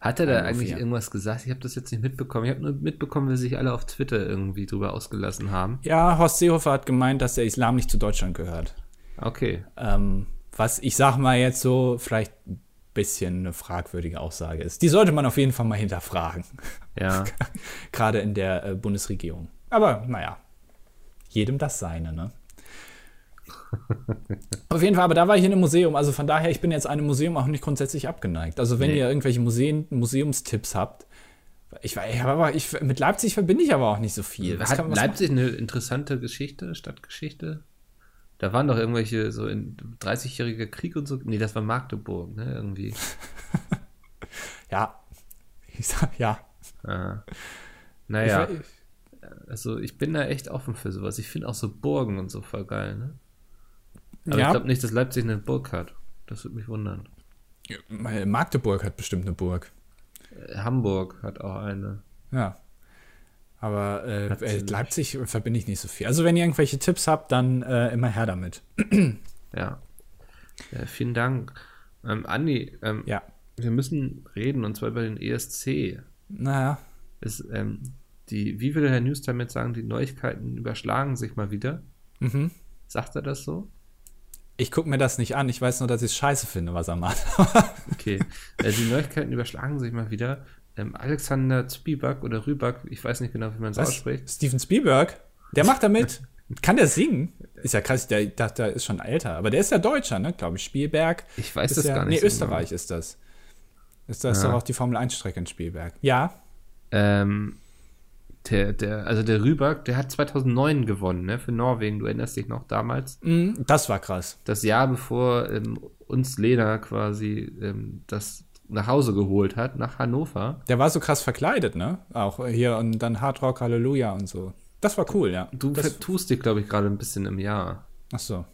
hat er da eigentlich irgendwas gesagt? Ich habe das jetzt nicht mitbekommen. Ich habe nur mitbekommen, wie sich alle auf Twitter irgendwie drüber ausgelassen haben. Ja, Horst Seehofer hat gemeint, dass der Islam nicht zu Deutschland gehört. Okay. Ähm, was ich sag mal jetzt so vielleicht ein bisschen eine fragwürdige Aussage ist. Die sollte man auf jeden Fall mal hinterfragen. Ja. Gerade in der äh, Bundesregierung. Aber naja, jedem das seine, ne? Auf jeden Fall, aber da war ich in einem Museum. Also von daher, ich bin jetzt einem Museum auch nicht grundsätzlich abgeneigt. Also wenn nee. ihr irgendwelche Museen, Museumstipps habt, ich, aber ich, mit Leipzig verbinde ich aber auch nicht so viel. Was Hat kann, Leipzig eine interessante Geschichte, Stadtgeschichte? Da waren doch irgendwelche so in 30-jähriger Krieg und so. Nee, das war Magdeburg, ne? Irgendwie. ja. Ich sag, ja. Ah. Naja. Ich, also ich bin da echt offen für sowas. Ich finde auch so Burgen und so voll geil, ne? Aber ja. ich glaube nicht, dass Leipzig eine Burg hat. Das würde mich wundern. Magdeburg hat bestimmt eine Burg. Äh, Hamburg hat auch eine. Ja. Aber äh, äh Leipzig verbinde ich nicht so viel. Also, wenn ihr irgendwelche Tipps habt, dann äh, immer her damit. ja. ja. Vielen Dank. Ähm, Andi, ähm, ja. wir müssen reden und zwar über den ESC. Naja. Ist, ähm, die, wie würde Herr Newstime jetzt sagen, die Neuigkeiten überschlagen sich mal wieder? Mhm. Sagt er das so? Ich gucke mir das nicht an. Ich weiß nur, dass ich es scheiße finde, was er macht. okay. Äh, die Neuigkeiten überschlagen sich mal wieder. Ähm, Alexander Spielberg oder Rüback, ich weiß nicht genau, wie man es ausspricht. Steven Spielberg? Der macht da mit. Kann der singen? Ist ja krass, der, der, der, ist schon älter. Aber der ist ja Deutscher, ne? Glaube ich. Spielberg. Ich weiß das ja, gar nicht. Nee, so Österreich genau. ist das. Ist das ja. doch auch die Formel 1-Strecke in Spielberg. Ja. Ähm, Der, der, also der Rüberg, der hat 2009 gewonnen, ne, für Norwegen. Du erinnerst dich noch damals? Mhm, das war krass. Das Jahr bevor ähm, uns Lena quasi ähm, das nach Hause geholt hat, nach Hannover. Der war so krass verkleidet, ne? Auch hier und dann Hard Rock Halleluja und so. Das war cool, ja. Du das, vertust dich, glaube ich, gerade ein bisschen im Jahr. ach so.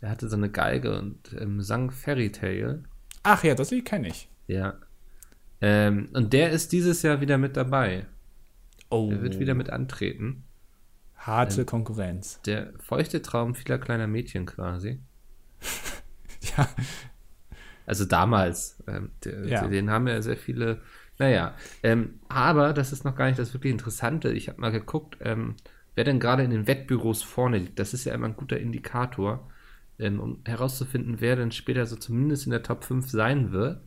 Er hatte so eine Geige und ähm, sang Fairy Tale. Ach ja, das Lied kenne ich. Ja. Ähm, und der ist dieses Jahr wieder mit dabei. Oh. Er wird wieder mit antreten. Harte Konkurrenz. Der feuchte Traum vieler kleiner Mädchen quasi. Ja. Also damals. Ähm, der, Ja. Den haben ja sehr viele. Naja. Ähm, aber das ist noch gar nicht das wirklich Interessante. Ich habe mal geguckt, ähm, wer denn gerade in den Wettbüros vorne liegt. Das ist ja immer ein guter Indikator, ähm, um herauszufinden, wer denn später so zumindest in der Top 5 sein wird.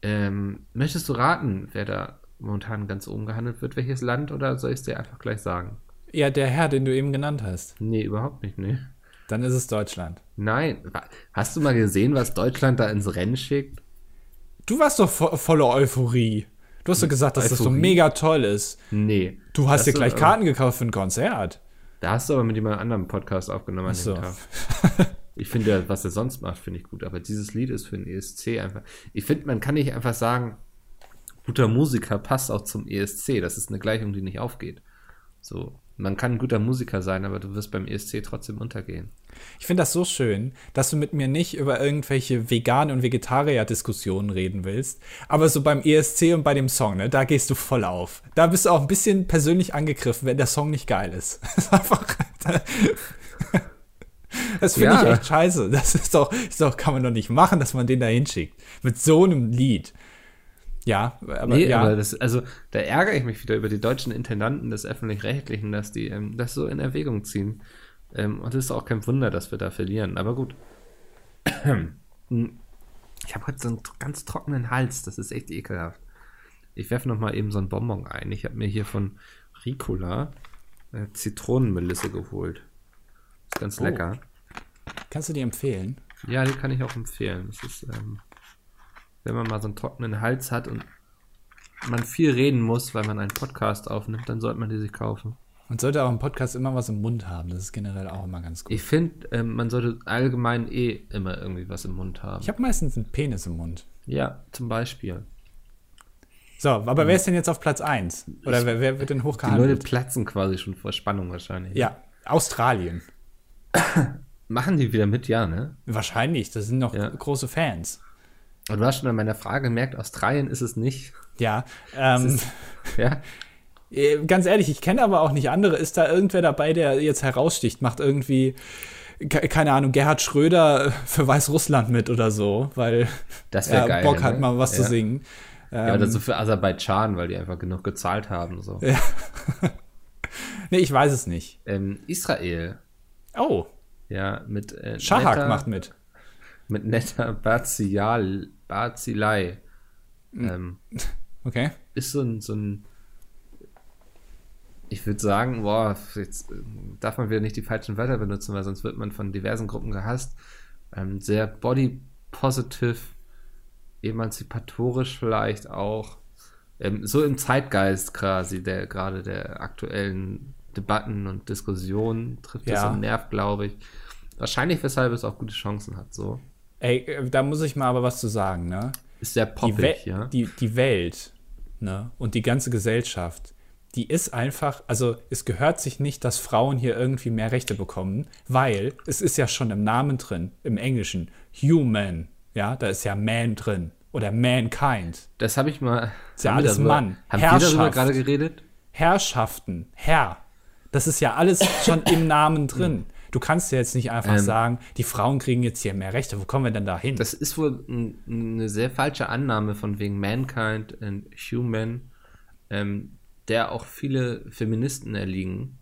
Ähm, möchtest du raten, wer da momentan ganz oben gehandelt wird? Welches Land oder soll ich es dir einfach gleich sagen? Ja, der Herr, den du eben genannt hast. Nee, überhaupt nicht, nee. Dann ist es Deutschland. Nein. Hast du mal gesehen, was Deutschland da ins Rennen schickt? Du warst doch vo voller Euphorie. Du hast doch gesagt, dass das so Euphorie? mega toll ist. Nee. Du hast dir gleich Karten gekauft für ein Konzert. Da hast du aber mit jemand anderem Podcast aufgenommen an Ach so. Ich finde was er sonst macht, finde ich gut. Aber dieses Lied ist für den ESC einfach. Ich finde, man kann nicht einfach sagen, guter Musiker passt auch zum ESC. Das ist eine Gleichung, die nicht aufgeht. So. Man kann ein guter Musiker sein, aber du wirst beim ESC trotzdem untergehen. Ich finde das so schön, dass du mit mir nicht über irgendwelche Vegan- und Vegetarier-Diskussionen reden willst, aber so beim ESC und bei dem Song, ne, da gehst du voll auf. Da bist du auch ein bisschen persönlich angegriffen, wenn der Song nicht geil ist. Das ist einfach. Das finde Ja. ich echt scheiße. Das ist doch, ist doch, kann man doch nicht machen, dass man den da hinschickt. Mit so einem Lied. Ja, aber nee, ja. aber das, also da ärgere ich mich wieder über die deutschen Intendanten des Öffentlich-Rechtlichen, dass die ähm, das so in Erwägung ziehen. Ähm, und es ist auch kein Wunder, dass wir da verlieren. Aber gut. Ich habe heute so einen ganz trockenen Hals, das ist echt ekelhaft. Ich werfe noch mal eben so einen Bonbon ein. Ich habe mir hier von Ricola äh, Zitronenmelisse geholt. Ist ganz Oh. lecker. Kannst du dir empfehlen? Ja, die kann ich auch empfehlen. Das ist, ähm, wenn man mal so einen trockenen Hals hat und man viel reden muss, weil man einen Podcast aufnimmt, dann sollte man die sich kaufen. Man sollte auch im Podcast immer was im Mund haben. Das ist generell auch immer ganz gut. Ich finde, ähm, man sollte allgemein eh immer irgendwie was im Mund haben. Ich habe meistens einen Penis im Mund. ja, zum Beispiel. So, aber wer ist denn jetzt auf Platz 1? Oder wer, wer wird denn Die Leute hochgehandelt? platzen quasi schon vor Spannung wahrscheinlich. Ja, Australien. Machen die wieder mit, ja, ne? Wahrscheinlich, das sind noch Ja. große Fans. Und du hast schon an meiner Frage gemerkt, Australien ist es nicht. Ja, ähm, Ja, äh, ganz ehrlich, ich kenne aber auch nicht andere. Ist da irgendwer dabei, der jetzt heraussticht, macht irgendwie, ke- keine Ahnung, Gerhard Schröder für Weißrussland mit oder so, weil Das er geil, Bock hat, ne? mal was zu Ja. singen. ja Ähm, oder so für Aserbaidschan, weil die einfach genug gezahlt haben. So. nee, ich weiß es nicht. Ähm, Israel, Oh, ja, mit äh, Schahak netter- macht mit. Mit netter Bazial, Bazilei. Hm. Ähm, Okay. ist so ein, so ein ich würde sagen, boah, jetzt äh, darf man wieder nicht die falschen Wörter benutzen, weil sonst wird man von diversen Gruppen gehasst. Ähm, sehr body positive, emanzipatorisch vielleicht auch. Ähm, so im Zeitgeist quasi, der gerade der aktuellen Debatten und Diskussionen trifft Ja. und nervt, glaube ich. Wahrscheinlich, weshalb es auch gute Chancen hat, so. Ey, äh, da muss ich mal aber was zu sagen, ne? Ist sehr die, poppig, ja. die, die Welt ne, und die ganze Gesellschaft, die ist einfach, also es gehört sich nicht, dass Frauen hier irgendwie mehr Rechte bekommen, weil es ist ja schon im Namen drin, im Englischen, human, ja, da ist ja man drin oder mankind, Das habe ich mal. Ist ja alles darüber, Mann. Haben wir darüber gerade geredet? Herrschaften, Herr, das ist ja alles schon im Namen drin. Du kannst ja jetzt nicht einfach Ähm. sagen, die Frauen kriegen jetzt hier mehr Rechte, wo kommen wir denn da hin? Das ist wohl eine sehr falsche Annahme von wegen Mankind and Human, ähm, der auch viele Feministen erliegen.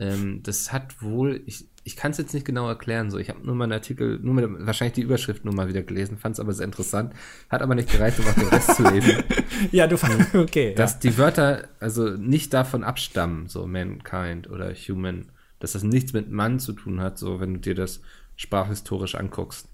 Ähm, das hat wohl, ich, ich kann es jetzt nicht genau erklären, so. Ich habe nur mal einen Artikel, nur mal, wahrscheinlich die Überschrift nur mal wieder gelesen, fand es aber sehr interessant, hat aber nicht gereicht, um auch den Rest zu lesen. ja, du, okay. Dass die Wörter also nicht davon abstammen, so Mankind oder Human, dass das nichts mit Mann zu tun hat, so wenn du dir das sprachhistorisch anguckst.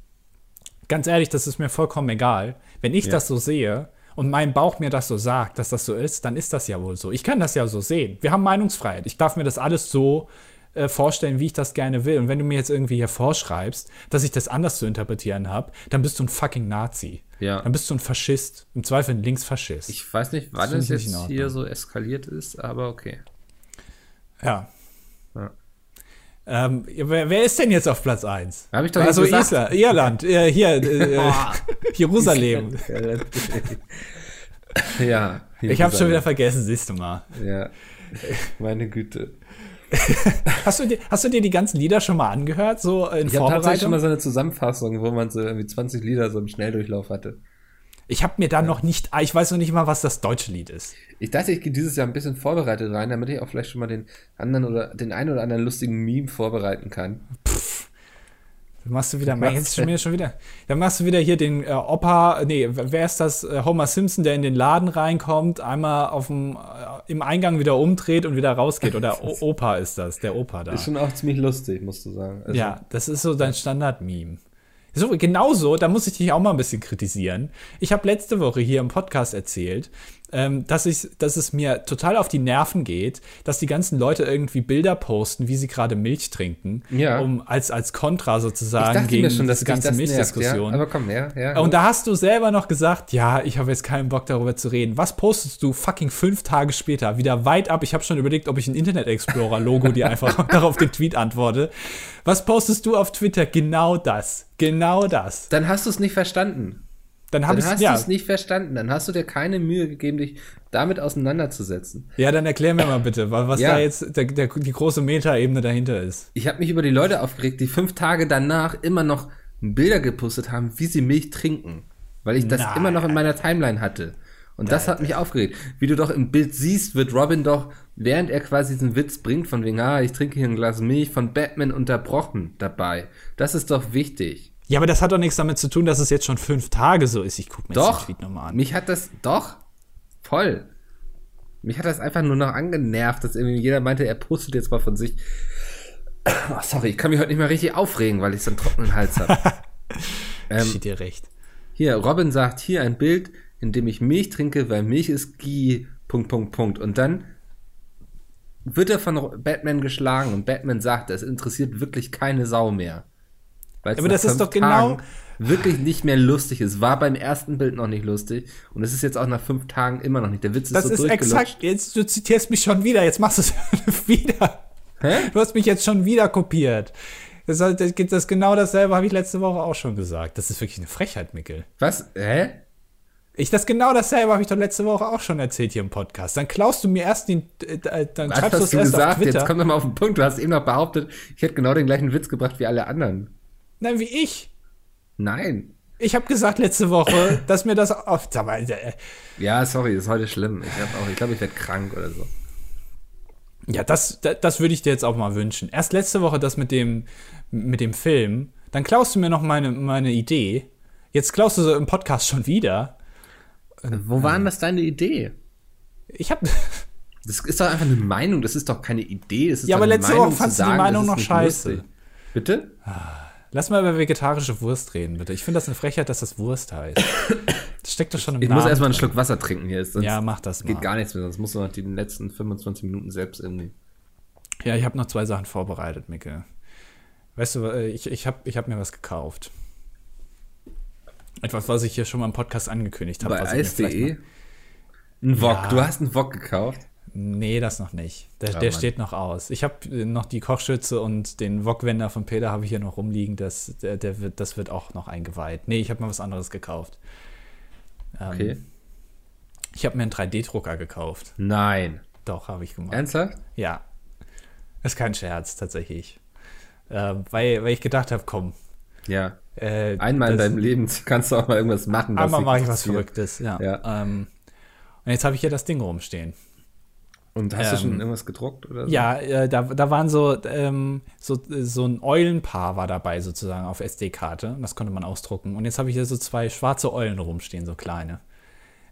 Ganz ehrlich, das ist mir vollkommen egal. Wenn ich Ja. das so sehe und mein Bauch mir das so sagt, dass das so ist, dann ist das ja wohl so. Ich kann das ja so sehen. Wir haben Meinungsfreiheit. Ich darf mir das alles so äh, vorstellen, wie ich das gerne will. Und wenn du mir jetzt irgendwie hier vorschreibst, dass ich das anders zu interpretieren habe, dann bist du ein fucking Nazi. Ja. Dann bist du ein Faschist. Im Zweifel ein Linksfaschist. Ich weiß nicht, wann Das es jetzt hier so eskaliert ist, aber okay. Ja. Ähm, wer, wer ist denn jetzt auf Platz 1? Hab ich doch also gesagt. Isla, Irland, äh, hier, äh, Boah. Jerusalem. ja. Ich habe schon wieder vergessen, siehst du mal. Ja. Meine Güte. Hast du, dir, hast du dir die ganzen Lieder schon mal angehört, so in Ich habe tatsächlich schon Vorbereitung? mal so eine Zusammenfassung, wo man so irgendwie 20 Lieder so im Schnelldurchlauf hatte. Ich habe mir da noch nicht, ah, ich weiß noch nicht mal, was das deutsche Lied ist. Ich dachte, ich gehe dieses Jahr ein bisschen vorbereitet rein, damit ich auch vielleicht schon mal den anderen oder den einen oder anderen lustigen Meme vorbereiten kann. Dann machst du wieder, Was jetzt schon wieder, schon wieder. Dann machst du wieder hier den äh, Opa, nee, wer ist das? Äh, Homer Simpson, der in den Laden reinkommt, einmal auf dem, äh, im Eingang wieder umdreht und wieder rausgeht. Oder o Opa ist das, der Opa da. Ist schon auch ziemlich lustig, musst du sagen. Also, Ja, das ist so dein Standard-Meme. So, genauso, da muss ich dich auch mal ein bisschen kritisieren. Ich habe letzte Woche hier im Podcast erzählt, ähm, dass, ich, dass es mir total auf die Nerven geht, dass die ganzen Leute irgendwie Bilder posten, wie sie gerade Milch trinken, Ja. um als, als Kontra sozusagen gegen schon, diese ganze das nervt, Milchdiskussion. ja? Aber komm, ja, ja. Und da hast du selber noch gesagt, ja, ich habe jetzt keinen Bock darüber zu reden. Was postest du fucking fünf Tage später? Wieder weit ab. Ich habe schon überlegt, ob ich ein Internet Explorer Logo dir einfach darauf den Tweet antworte. Was postest du auf Twitter? Genau das. Genau das. dann hast du es nicht verstanden. Dann Dann hast ja. du es nicht verstanden. Dann hast du dir keine Mühe gegeben, dich damit auseinanderzusetzen. Ja, dann erklär mir mal bitte, wa- was Ja. da jetzt der, der, die große Metaebene dahinter ist. Ich habe mich über die Leute aufgeregt, die fünf Tage danach immer noch Bilder gepostet haben, wie sie Milch trinken. Weil ich das Nein. immer noch in meiner Timeline hatte. Und das hat mich aufgeregt. Wie du doch im Bild siehst, wird Robin doch, während er quasi diesen Witz bringt, von wegen, ah, ich trinke hier ein Glas Milch, von Batman unterbrochen dabei. Das ist doch wichtig. Ja, aber das hat doch nichts damit zu tun, dass es jetzt schon fünf Tage so ist. Ich gucke mir Doch, den Tweet nochmal an. mich hat das, doch, voll. Mich hat das einfach nur noch angenervt, dass irgendwie jeder meinte, er postet jetzt mal von sich. Oh, sorry, ich kann mich heute nicht mehr richtig aufregen, weil ich so einen trockenen Hals habe. ähm, Steht dir recht. hier, Robin sagt, hier ein Bild, in dem ich Milch trinke, weil Milch ist Gie, Punkt, Punkt, Punkt. Und dann wird er von Batman geschlagen und Batman sagt, es interessiert wirklich keine Sau mehr. Weil Aber das ist doch genau- Tagen wirklich nicht mehr lustig ist. War beim ersten Bild noch nicht lustig und es ist jetzt auch nach fünf Tagen immer noch nicht. Der Witz ist Das so ist exakt, jetzt, du zitierst mich schon wieder, jetzt machst du es wieder. Hä? Du hast mich jetzt schon wieder kopiert. Das, das, das genau dasselbe habe ich letzte Woche auch schon gesagt. Das ist wirklich eine Frechheit, Mickel. Was? Hä? Ich das genau dasselbe habe ich doch letzte Woche auch schon erzählt hier im Podcast. Dann klaust du mir erst den, äh, dann Was schreibst du es erst auf gesagt? Twitter. Jetzt komm doch mal auf den Punkt. Du hast eben noch behauptet, ich hätte genau den gleichen Witz gebracht wie alle anderen. Nein, wie ich. Nein. Ich habe gesagt letzte Woche, dass mir das. Sag mal, äh, Ja, sorry, ist heute schlimm. Ich, auch- ich glaube, ich werde krank oder so. Ja, das, das, das würde ich dir jetzt auch mal wünschen. Erst letzte Woche das mit dem, mit dem Film. Dann klaust du mir noch meine, meine Idee. Jetzt klaust du so im Podcast schon wieder. Wo war denn das deine Idee? Ich habe Das ist doch einfach eine Meinung, das ist doch keine Idee. Das ist Ja, aber eine letzte Meinung Woche fandst du die Meinung noch scheiße. lustig. Bitte? Lass mal über vegetarische Wurst reden, bitte. Ich finde das eine Frechheit, dass das Wurst heißt. Das steckt doch schon im Ich Namen. muss erstmal einen. Schluck Wasser trinken hier. Sonst Ja, mach das geht mal. gar nichts mehr, sonst musst du noch die letzten 25 Minuten selbst irgendwie. Ja, ich habe noch zwei Sachen vorbereitet, Micke. Weißt du, äh, ich, ich habe ich hab mir was gekauft. Etwas, was ich hier schon mal im Podcast angekündigt habe. Bei ich Eis.de? Ein Wok. Ja. Du hast einen Wok gekauft? Nee, das noch nicht. Der, Ja, der steht noch aus. Ich habe noch die Kochschütze und den Wok-Wender von Peter habe ich hier noch rumliegen. Das, der, der wird, das wird auch noch eingeweiht. Nee, ich habe mal was anderes gekauft. Ähm, Okay. Ich habe mir einen 3D-Drucker gekauft. Nein. Doch, habe ich gemacht. Ernsthaft? Ja. Das ist kein Scherz, tatsächlich. Äh, weil, weil ich gedacht habe, komm. Ja. Äh, Einmal in deinem Leben kannst du auch mal irgendwas machen. Einmal mache ich was. Verrücktes, ja. Ja. Ähm, und jetzt habe ich hier das Ding rumstehen. Und hast du schon Ähm, irgendwas gedruckt oder so? Ja, äh, da, da waren so, ähm, so, so ein Eulenpaar war dabei sozusagen auf SD-Karte. Das konnte man ausdrucken. Und jetzt habe ich hier so zwei schwarze Eulen rumstehen, so kleine.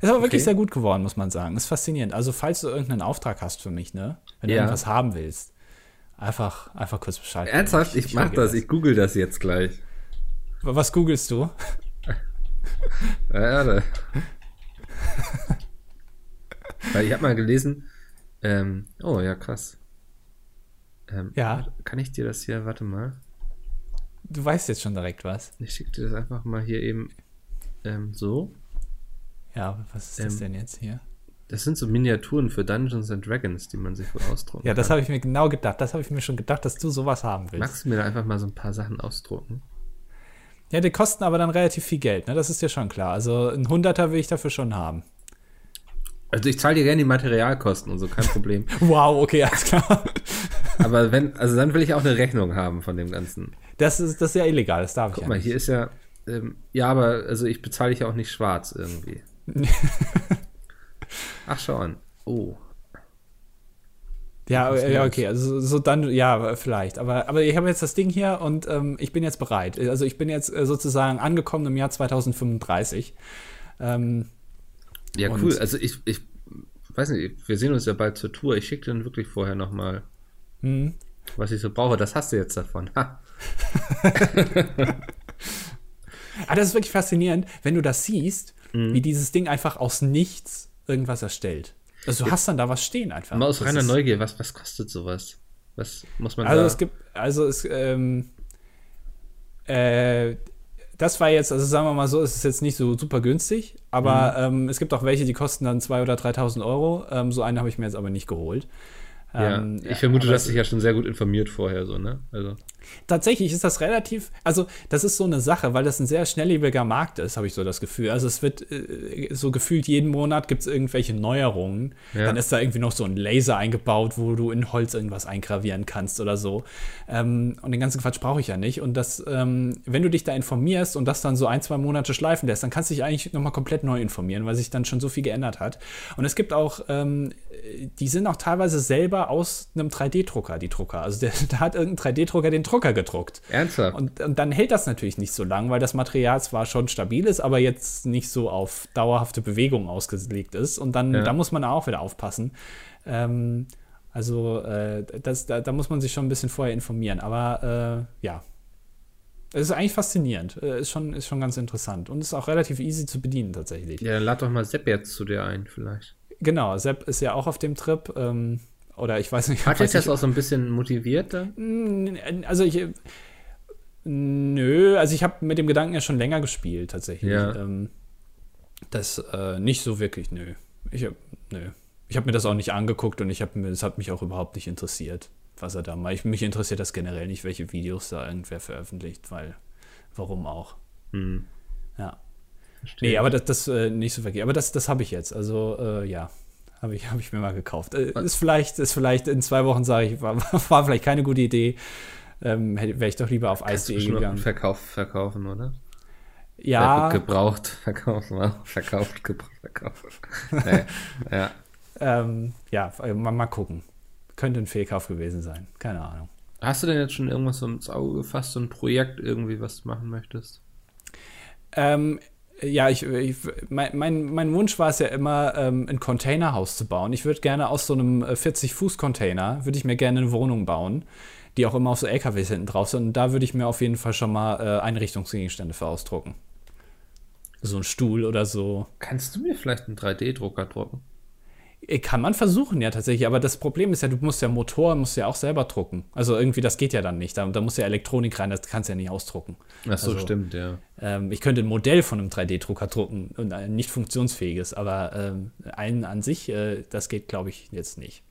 Ist aber wirklich Okay. sehr gut geworden, muss man sagen. Ist faszinierend. Also, falls du irgendeinen Auftrag hast für mich, ne? Wenn du Ja. irgendwas haben willst, einfach, einfach kurz Bescheid. Ernsthaft? Ich, mach regel das. Ich google das jetzt gleich. Was googelst du? Da. Weil ich habe mal gelesen, ähm, oh ja, krass. Ähm, Ja. Kann ich dir das hier, warte mal. Du weißt jetzt schon direkt was. Ich schicke dir das einfach mal hier eben ähm, so. Ja, was ist das Ähm, denn jetzt hier? Das sind so Miniaturen für Dungeons and Dragons, die man sich wohl ausdrucken Ja, das habe ich mir genau gedacht. Das habe ich mir schon gedacht, dass du sowas haben willst. Magst du mir da einfach mal so ein paar Sachen ausdrucken? Ja, die kosten aber dann relativ viel Geld, ne? Das ist dir schon klar. Also ein Hunderter will ich dafür schon haben. Also ich zahle dir gerne die Materialkosten und so, kein Problem. Wow, okay, alles klar. Aber wenn, also dann will ich auch eine Rechnung haben von dem Ganzen. Das ist, das ist ja illegal, das darf ich Guck mal, hier ist ja, ähm, ja, aber also ich bezahle dich ja auch nicht schwarz irgendwie. Ach, schau an. Oh. Ja, ja, okay, also so dann, ja, vielleicht. Aber, aber ich habe jetzt das Ding hier und ähm, ich bin jetzt bereit. Also ich bin jetzt äh, sozusagen angekommen im Jahr 2035. Ähm, Ja, Und- cool. Also ich, ich weiß nicht, wir sehen uns ja bald zur Tour. Ich schicke dann wirklich vorher nochmal, hm. was ich so brauche. Das hast du jetzt davon. Ha. Ah, das ist wirklich faszinierend, wenn du das siehst, Mhm. wie dieses Ding einfach aus nichts irgendwas erstellt. Also du hast dann da was stehen einfach. Mal aus Das reiner Neugier, was, was kostet sowas? Was muss man Also da? es gibt, also es, ähm, äh, das war jetzt, also sagen wir mal so, es ist jetzt nicht so super günstig, aber Mhm. ähm, es gibt auch welche, die kosten dann 2.000 oder 3.000 Euro. Ähm, so eine habe ich mir jetzt aber nicht geholt. ja. Ähm, ich vermute, du hast dich ja schon sehr gut informiert vorher, so, ne? Also. Tatsächlich ist das relativ, also das ist so eine Sache, weil das ein sehr schnelllebiger Markt ist, habe ich so das Gefühl. Also es wird äh, so gefühlt jeden Monat gibt es irgendwelche Neuerungen. Ja. Dann ist da irgendwie noch so ein Laser eingebaut, wo du in Holz irgendwas eingravieren kannst oder so. Ähm, und den ganzen Quatsch brauche ich ja nicht. Und das, ähm, wenn du dich da informierst und das dann so ein, zwei Monate schleifen lässt, dann kannst du dich eigentlich nochmal komplett neu informieren, weil sich dann schon so viel geändert hat. Und es gibt auch, ähm, die sind auch teilweise selber aus einem 3D-Drucker, die Drucker. Also der, da hat irgendein 3D-Drucker den Drucker gedruckt. Ernsthaft? Und, und dann hält das natürlich nicht so lang, weil das Material zwar schon stabil ist, aber jetzt nicht so auf dauerhafte Bewegung ausgelegt ist. Und dann Ja. da muss man auch wieder aufpassen. Ähm, also äh, das, da, da muss man sich schon ein bisschen vorher informieren. Aber äh, ja, es ist eigentlich faszinierend. Äh, Ist schon, ist schon ganz interessant. Und ist auch relativ easy zu bedienen tatsächlich. ja, dann lad doch mal Sepp jetzt zu dir ein, vielleicht. Genau, Sepp ist ja auch auf dem Trip. Ähm, oder ich weiß nicht. Hat dich das auch so ein bisschen motiviert dann? Mm, Also ich. Nö, also ich habe mit dem Gedanken ja schon länger gespielt, tatsächlich. Ja. Ähm, das äh, nicht so wirklich, nö. Ich hab, nö. Ich habe mir das auch nicht angeguckt und ich habe mir, es hat mich auch überhaupt nicht interessiert, was er da macht. Ich, mich interessiert das generell nicht, welche Videos da irgendwer veröffentlicht, weil warum auch. Hm. Ja. verstehe. Nee, aber das, das äh, nicht so verkehrt. Aber das, das habe ich jetzt. Also, äh, ja. Habe ich, hab ich mir mal gekauft. Äh, ist, vielleicht, ist vielleicht in zwei Wochen, sage ich, war, war vielleicht keine gute Idee. Ähm, Wäre ich doch lieber auf Eis.de gegangen. Verkauf, verkaufen, oder? Ja, gebraucht verkaufen, verkauft, gebraucht, verkauft. nee. Ja. ähm, ja, äh, mal, mal gucken. Könnte ein Fehlkauf gewesen sein. Keine Ahnung. Hast du denn jetzt schon irgendwas ins Auge gefasst, so ein Projekt irgendwie, was du machen möchtest? Ähm, ja, ich, ich, mein, mein, mein Wunsch war es ja immer, ähm, ein Containerhaus zu bauen. Ich würde gerne aus so einem äh, 40-Fuß-Container, würde ich mir gerne eine Wohnung bauen, die auch immer auf so LKWs hinten drauf sind. Und da würde ich mir auf jeden Fall schon mal äh, Einrichtungsgegenstände für ausdrucken. So ein Stuhl oder so. Kannst du mir vielleicht einen 3D-Drucker drucken? Äh, Kann man versuchen, ja, tatsächlich. Aber das Problem ist ja, du musst ja Motor, musst ja auch selber drucken. Also irgendwie, das geht ja dann nicht. Da, da muss ja Elektronik rein, das kannst du ja nicht ausdrucken. Ach so, Also- stimmt, ja. Ähm, ich könnte ein Modell von einem 3D-Drucker drucken und ein nicht funktionsfähiges, aber ähm, einen an sich, äh, das geht, glaube ich, jetzt nicht.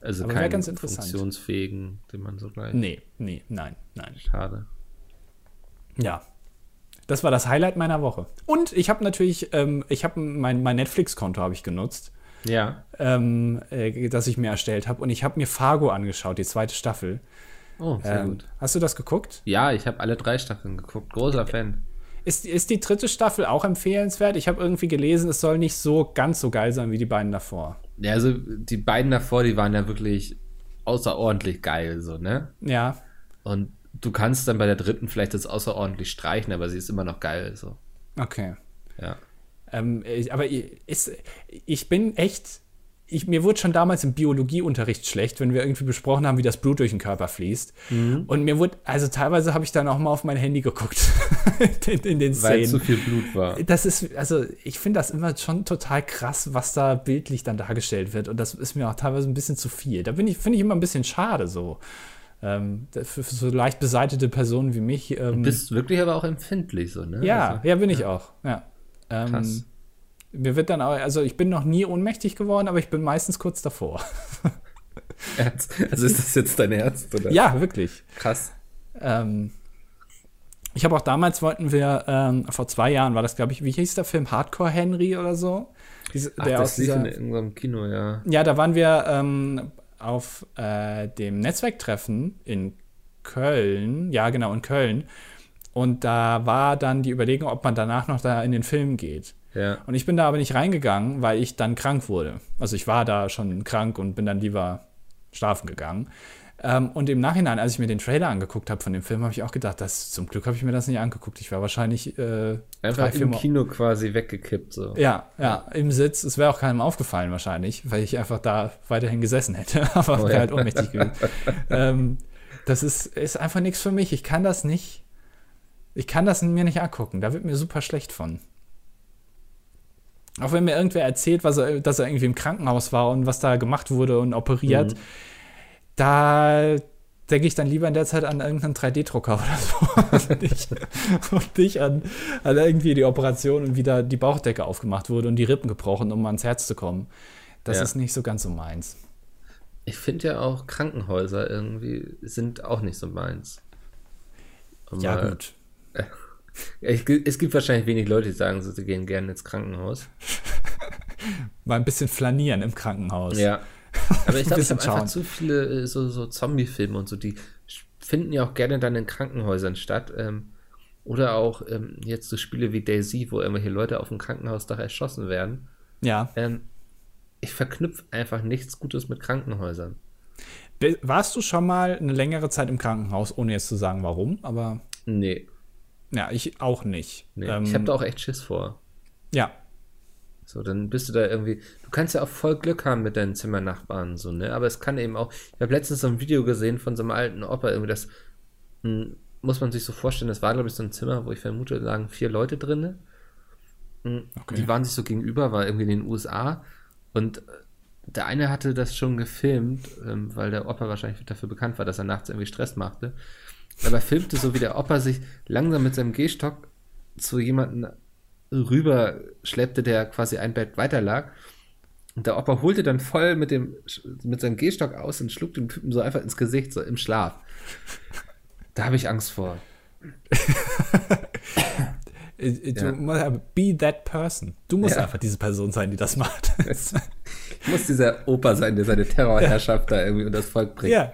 Also Aber keinen ganz interessant. funktionsfähigen, den man so gleich. Nee, nee, nein, nein. Schade. Ja. Das war das Highlight meiner Woche. Und ich habe natürlich, ähm, ich habe mein, mein Netflix-Konto habe ich genutzt, Ja. ähm, äh, das ich mir erstellt habe. Und ich habe mir Fargo angeschaut, die zweite Staffel. Oh, sehr Ähm, gut. hast du das geguckt? Ja, ich habe alle drei Staffeln geguckt. Großer Fan. Ist, ist die dritte Staffel auch empfehlenswert? Ich habe irgendwie gelesen, es soll nicht so ganz so geil sein wie die beiden davor. Ja, also die beiden davor, die waren ja wirklich außerordentlich geil, so, ne? Ja, Und du kannst dann bei der dritten vielleicht das außerordentlich streichen, aber sie ist immer noch geil, so. okay. Ja. Ähm, aber ich- ist, ich bin echt ich, mir wurde schon damals im Biologieunterricht schlecht, wenn wir irgendwie besprochen haben, wie das Blut durch den Körper fließt. Mhm. Und mir wurde, also teilweise habe ich dann auch mal auf mein Handy geguckt in, in, den Szenen. Weil zu viel Blut war. Das ist, also ich finde das immer schon total krass, was da bildlich dann dargestellt wird. Und das ist mir auch teilweise ein bisschen zu viel. Da bin ich, finde ich immer ein bisschen schade so. Ähm, für, für, so leicht beseitete Personen wie mich. Ähm, du bist wirklich aber auch empfindlich so, ne? Ja, also, ja, bin ich auch. Ja. Ähm, Krass. Mir wird dann auch, also ich bin noch nie ohnmächtig geworden, aber ich bin meistens kurz davor. Ernst? Also ist das jetzt dein Ernst, oder? Ja, wirklich. Krass. Ähm, ich habe auch damals wollten wir, ähm, vor zwei Jahren war das, glaube ich, wie hieß der Film? Hardcore Henry oder so? Diese, Ach, der das lief dieser, in irgendeinem Kino, ja. Ja, da waren wir ähm, auf äh, dem Netzwerktreffen in Köln. Ja, genau, in Köln. Und da war dann die Überlegung, ob man danach noch da in den Film geht. Ja. Und ich bin da aber nicht reingegangen, weil ich dann krank wurde. Also ich war da schon krank und bin dann lieber schlafen gegangen. Ähm, und im Nachhinein, als ich mir den Trailer angeguckt habe von dem Film, habe ich auch gedacht, dass, zum Glück habe ich mir das nicht angeguckt. Ich war wahrscheinlich äh, einfach drei, im Kino quasi weggekippt. So. Ja, ja, im Sitz. Es wäre auch keinem aufgefallen wahrscheinlich, weil ich einfach da weiterhin gesessen hätte. aber oh, ja. halt ohnmächtig gewesen. ähm, das ist, ist einfach nichts für mich. Ich kann das nicht. Ich kann das mir nicht angucken. Da wird mir super schlecht von. Auch wenn mir irgendwer erzählt, was er, dass er irgendwie im Krankenhaus war und was da gemacht wurde und operiert, mhm. da denke ich dann lieber in der Zeit an irgendeinen 3D-Drucker oder so. und nicht, und nicht an, an, irgendwie die Operation und wie da die Bauchdecke aufgemacht wurde und die Rippen gebrochen, um ans Herz zu kommen. Das ja. ist nicht so ganz so meins. Ich finde ja auch Krankenhäuser irgendwie sind auch nicht so meins. Aber, ja, gut. Es gibt wahrscheinlich wenig Leute, die sagen, sie gehen gerne ins Krankenhaus. Mal ein bisschen flanieren im Krankenhaus. Ja. Aber ich glaube, ich habe einfach zu viele äh, so, so Zombie-Filme und so, die finden ja auch gerne dann in Krankenhäusern statt. Ähm, oder auch ähm, jetzt so Spiele wie Daisy, wo irgendwelche Leute auf dem Krankenhausdach erschossen werden. Ja. Ähm, ich verknüpfe einfach nichts Gutes mit Krankenhäusern. Warst du schon mal eine längere Zeit im Krankenhaus, ohne jetzt zu sagen, warum? Aber. Nee. Ja, ich auch nicht. Nee, ähm, ich habe da auch echt Schiss vor. Ja. So, dann bist du da irgendwie. Du kannst ja auch voll Glück haben mit deinen Zimmernachbarn, so, ne? Aber es kann eben auch. Ich habe letztens so ein Video gesehen von so einem alten Opa, irgendwie das. Hm, muss man sich so vorstellen, das war, glaube ich, so ein Zimmer, wo ich vermute, lagen vier Leute drin. Hm, okay. Die waren sich so gegenüber, war irgendwie in den USA. Und der eine hatte das schon gefilmt, ähm, weil der Opa wahrscheinlich dafür bekannt war, dass er nachts irgendwie Stress machte aber filmte so, wie der Opa sich langsam mit seinem Gehstock zu jemandem rüber schleppte, der quasi ein Bett weiter lag. Und der Opa holte dann voll mit, dem, mit seinem Gehstock aus und schlug dem Typen so einfach ins Gesicht, so im Schlaf. Da habe ich Angst vor. Du ja. musst be that person. Du musst ja. einfach diese Person sein, die das macht. du musst dieser Opa sein, der seine Terrorherrschaft ja. da irgendwie unter das Volk bringt. Ja,